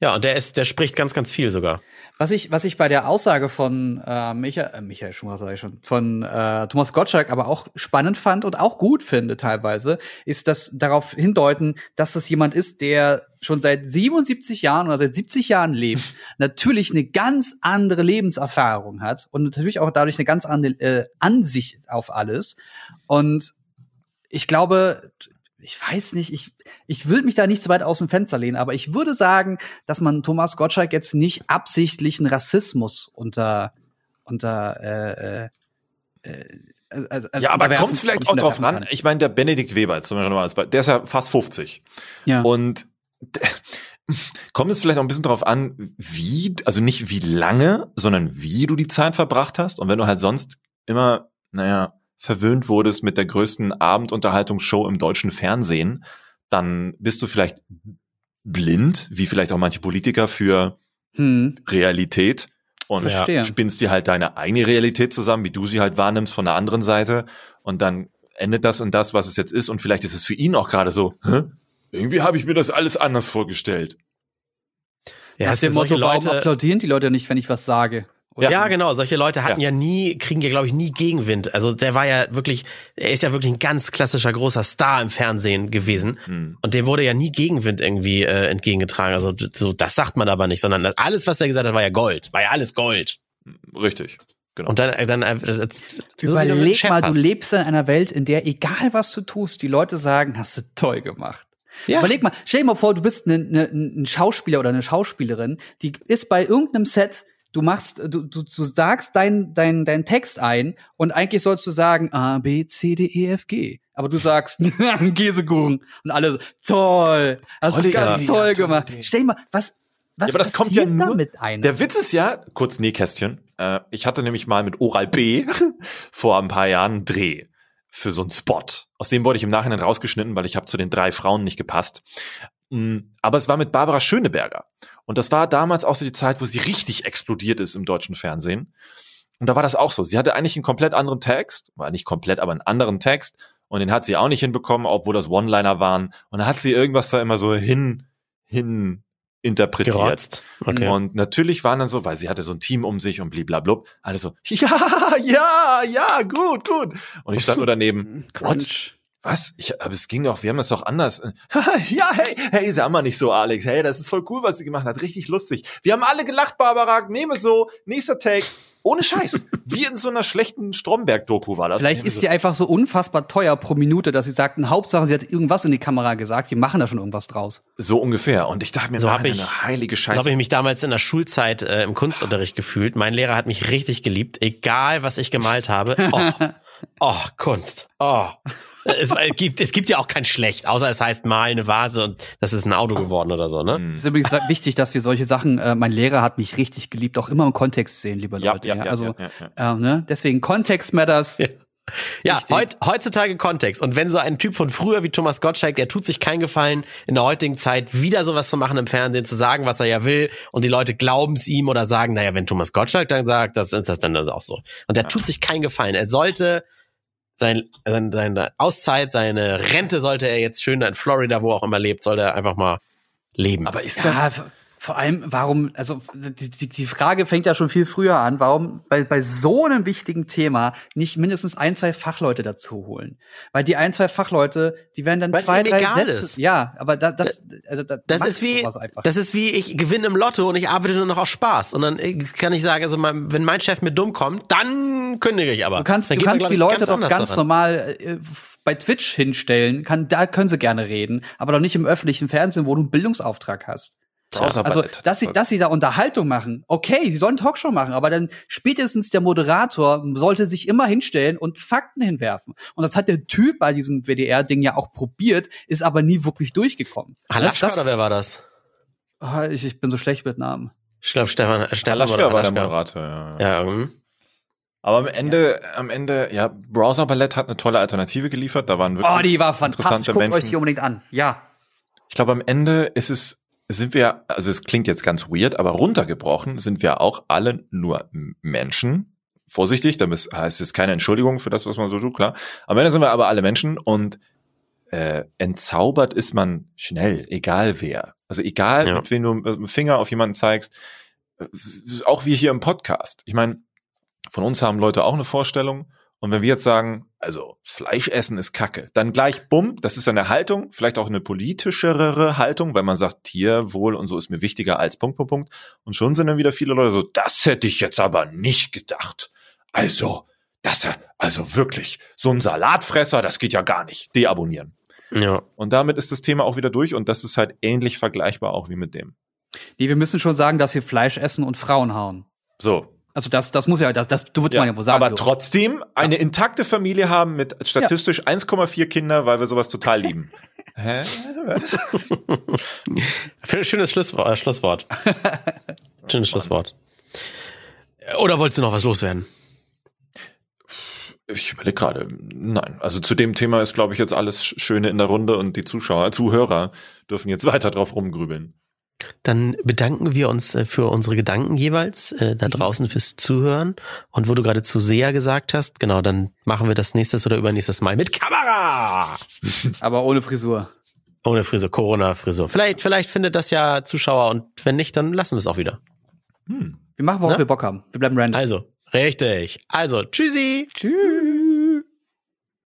Ja, und der ist, der spricht ganz, ganz viel sogar. Was ich, was ich bei der Aussage von äh, Michael, äh, Michael Schumacher sage ich schon, von äh, Thomas Gottschalk aber auch spannend fand und auch gut finde teilweise, ist das darauf hindeuten, dass das jemand ist, der schon seit 77 Jahren oder seit 70 Jahren lebt, natürlich eine ganz andere Lebenserfahrung hat und natürlich auch dadurch eine ganz andere äh, Ansicht auf alles. Und ich glaube, ich weiß nicht, ich, ich will mich da nicht so weit aus dem Fenster lehnen, aber ich würde sagen, dass man Thomas Gottschalk jetzt nicht absichtlichen Rassismus unter, unter äh, äh, äh also, also ja, aber kommt es vielleicht auch drauf an? Ich meine, der Benedikt Weber, zum Beispiel, der ist ja fast 50. Ja. Und kommt es vielleicht auch ein bisschen drauf an, wie, also nicht wie lange, sondern wie du die Zeit verbracht hast. Und wenn du halt sonst immer, naja, verwöhnt wurdest mit der größten Abendunterhaltungsshow im deutschen Fernsehen, dann bist du vielleicht blind, wie vielleicht auch manche Politiker für hm. Realität und ja. spinnst dir halt deine eigene Realität zusammen, wie du sie halt wahrnimmst von der anderen Seite und dann endet das und das, was es jetzt ist und vielleicht ist es für ihn auch gerade so, Hä? irgendwie habe ich mir das alles anders vorgestellt. Ja, Nach dem Motto, Leute warum applaudieren die Leute nicht, wenn ich was sage? Ja. ja, genau. Solche Leute hatten ja. ja nie, kriegen ja, glaube ich, nie Gegenwind. Also der war ja wirklich, er ist ja wirklich ein ganz klassischer großer Star im Fernsehen gewesen. Mhm. Und dem wurde ja nie Gegenwind irgendwie äh, entgegengetragen. Also so, das sagt man aber nicht, sondern alles, was er gesagt hat, war ja Gold. War ja alles Gold. Richtig. Genau. Und dann, äh, dann äh, so überleg mal, hast. du lebst in einer Welt, in der egal was du tust, die Leute sagen, hast du toll gemacht. Ja. Überleg mal, stell dir mal vor, du bist ne, ne, ein Schauspieler oder eine Schauspielerin, die ist bei irgendeinem Set du machst, du, du, du sagst dein, dein, dein Text ein und eigentlich sollst du sagen A, B, C, D, E, F, G. Aber du sagst Käsekuchen und alle so, toll, hast du ganz toll ja, gemacht. Toll. Stell dir mal, was, was ja, aber das kommt ja nur, mit ein? Der Witz ist ja, kurz Nähkästchen, äh, ich hatte nämlich mal mit Oral B vor ein paar Jahren einen Dreh für so einen Spot. Aus dem wurde ich im Nachhinein rausgeschnitten, weil ich habe zu den drei Frauen nicht gepasst. Mm, aber es war mit Barbara Schöneberger. Und das war damals auch so die Zeit, wo sie richtig explodiert ist im deutschen Fernsehen. Und da war das auch so. Sie hatte eigentlich einen komplett anderen Text, war nicht komplett, aber einen anderen Text. Und den hat sie auch nicht hinbekommen, obwohl das One-Liner waren. Und da hat sie irgendwas da immer so hin, hin interpretiert. Okay. Und natürlich waren dann so, weil sie hatte so ein Team um sich und bliblablub, alle so, ja, ja, ja, gut, gut. Und ich stand nur daneben, Quatsch was? Ich, aber es ging doch, wir haben es doch anders. ja, hey, hey, sag mal nicht so, Alex. Hey, das ist voll cool, was sie gemacht hat. Richtig lustig. Wir haben alle gelacht, Barbara. Nehme so. Nächster Take. Ohne Scheiß. Wie in so einer schlechten Stromberg-Doku war das. Vielleicht ist sie einfach so unfassbar teuer pro Minute, dass sie sagten, Hauptsache, sie hat irgendwas in die Kamera gesagt. Wir machen da schon irgendwas draus. So ungefähr. Und ich dachte mir, so habe ich, eine heilige Scheiße. So habe ich mich damals in der Schulzeit äh, im Kunstunterricht gefühlt. Mein Lehrer hat mich richtig geliebt, egal was ich gemalt habe. Oh, oh Kunst. Oh es, gibt, es gibt ja auch kein Schlecht, außer es heißt mal eine Vase und das ist ein Auto geworden oder so, ne? Es ist übrigens wichtig, dass wir solche Sachen, äh, mein Lehrer hat mich richtig geliebt, auch immer im Kontext sehen, liebe Leute. Ja, ja, ja also, ja, ja, Äh, ne? deswegen Kontext matters. Ja. Ja, heut, heutzutage Kontext. Und wenn so ein Typ von früher wie Thomas Gottschalk, der tut sich keinen Gefallen, in der heutigen Zeit wieder sowas zu machen im Fernsehen, zu sagen, was er ja will, und die Leute glauben es ihm oder sagen, naja, wenn Thomas Gottschalk dann sagt, das ist das dann das auch so. Und der tut sich keinen Gefallen. Er sollte sein, sein, seine Auszeit, seine Rente sollte er jetzt schön in Florida, wo auch immer lebt, sollte er einfach mal leben. Aber ist das, ja, vor allem, warum, also die, die, die Frage fängt ja schon viel früher an, warum bei, bei so einem wichtigen Thema nicht mindestens ein, zwei Fachleute dazu holen? Weil die ein, zwei Fachleute, die werden dann Weil's zwei, drei Sätze. Ist. Ja, aber da, das, also da das ist wie, das ist wie ich gewinne im Lotto und ich arbeite nur noch aus Spaß. Und dann äh, kann ich sagen, also wenn mein Chef mit dumm kommt, dann kündige ich aber. Du kannst, du kannst die Leute doch ganz daran. normal äh, bei Twitch hinstellen, kann, da können sie gerne reden, aber doch nicht im öffentlichen Fernsehen, wo du einen Bildungsauftrag hast. Also, dass sie, dass sie da Unterhaltung machen, okay, sie sollen Talkshow machen, aber dann spätestens der Moderator sollte sich immer hinstellen und Fakten hinwerfen. Und das hat der Typ bei diesem WDR-Ding ja auch probiert, ist aber nie wirklich durchgekommen. Halaschka oder wer war das? Oh, ich, ich bin so schlecht mit Namen. Ich glaube, Stefan, äh, Stefan Halaschka war der Moderator, ja. Ja, mhm. Aber am Ende, ja. am Ende, ja, Browser Ballett hat eine tolle Alternative geliefert. Da waren wirklich Oh, die war fantastisch. Guckt Menschen. euch die unbedingt an. Ja. Ich glaube, am Ende ist es sind wir, also es klingt jetzt ganz weird, aber runtergebrochen sind wir auch alle nur Menschen. Vorsichtig, damit heißt es keine Entschuldigung für das, was man so tut, klar. Am Ende sind wir aber alle Menschen und äh, entzaubert ist man schnell, egal wer. Also egal, Ja. mit wem du mit dem Finger auf jemanden zeigst, äh, auch wie hier im Podcast. Ich meine, von uns haben Leute auch eine Vorstellung. Und wenn wir jetzt sagen, also Fleisch essen ist Kacke, dann gleich bumm, das ist eine Haltung, vielleicht auch eine politischere Haltung, weil man sagt, Tierwohl und so ist mir wichtiger als Punkt, Punkt, Punkt. Und schon sind dann wieder viele Leute so, das hätte ich jetzt aber nicht gedacht. Also, das, also wirklich, so ein Salatfresser, das geht ja gar nicht. Deabonnieren. Ja. Und damit ist das Thema auch wieder durch und das ist halt ähnlich vergleichbar auch wie mit dem. Nee, wir müssen schon sagen, dass wir Fleisch essen und Frauen hauen. So. Also das, das muss ja, das, das wird man ja wohl sagen. aber dürfen. trotzdem eine intakte Familie haben mit statistisch 1,4 Kinder, weil wir sowas total lieben. Hä? Schönes Schlusswort. Äh, Schlusswort. Schönes Schlusswort. Oder wolltest du noch was loswerden? Ich überlege gerade, nein. Also zu dem Thema ist, glaube ich, jetzt alles Schöne in der Runde und die Zuschauer, Zuhörer dürfen jetzt weiter drauf rumgrübeln. Dann bedanken wir uns äh, für unsere Gedanken jeweils äh, da draußen fürs Zuhören. Und wo du gerade zu sehr gesagt hast, genau, dann machen wir das nächstes oder übernächstes Mal mit Kamera. aber ohne Frisur. Ohne Frisur, Corona-Frisur. Vielleicht, vielleicht findet das ja Zuschauer und wenn nicht, dann lassen wir es auch wieder. Hm. Wir machen, worauf Na? wir Bock haben. Wir bleiben random. Also, richtig. Also, tschüssi. Tschüss.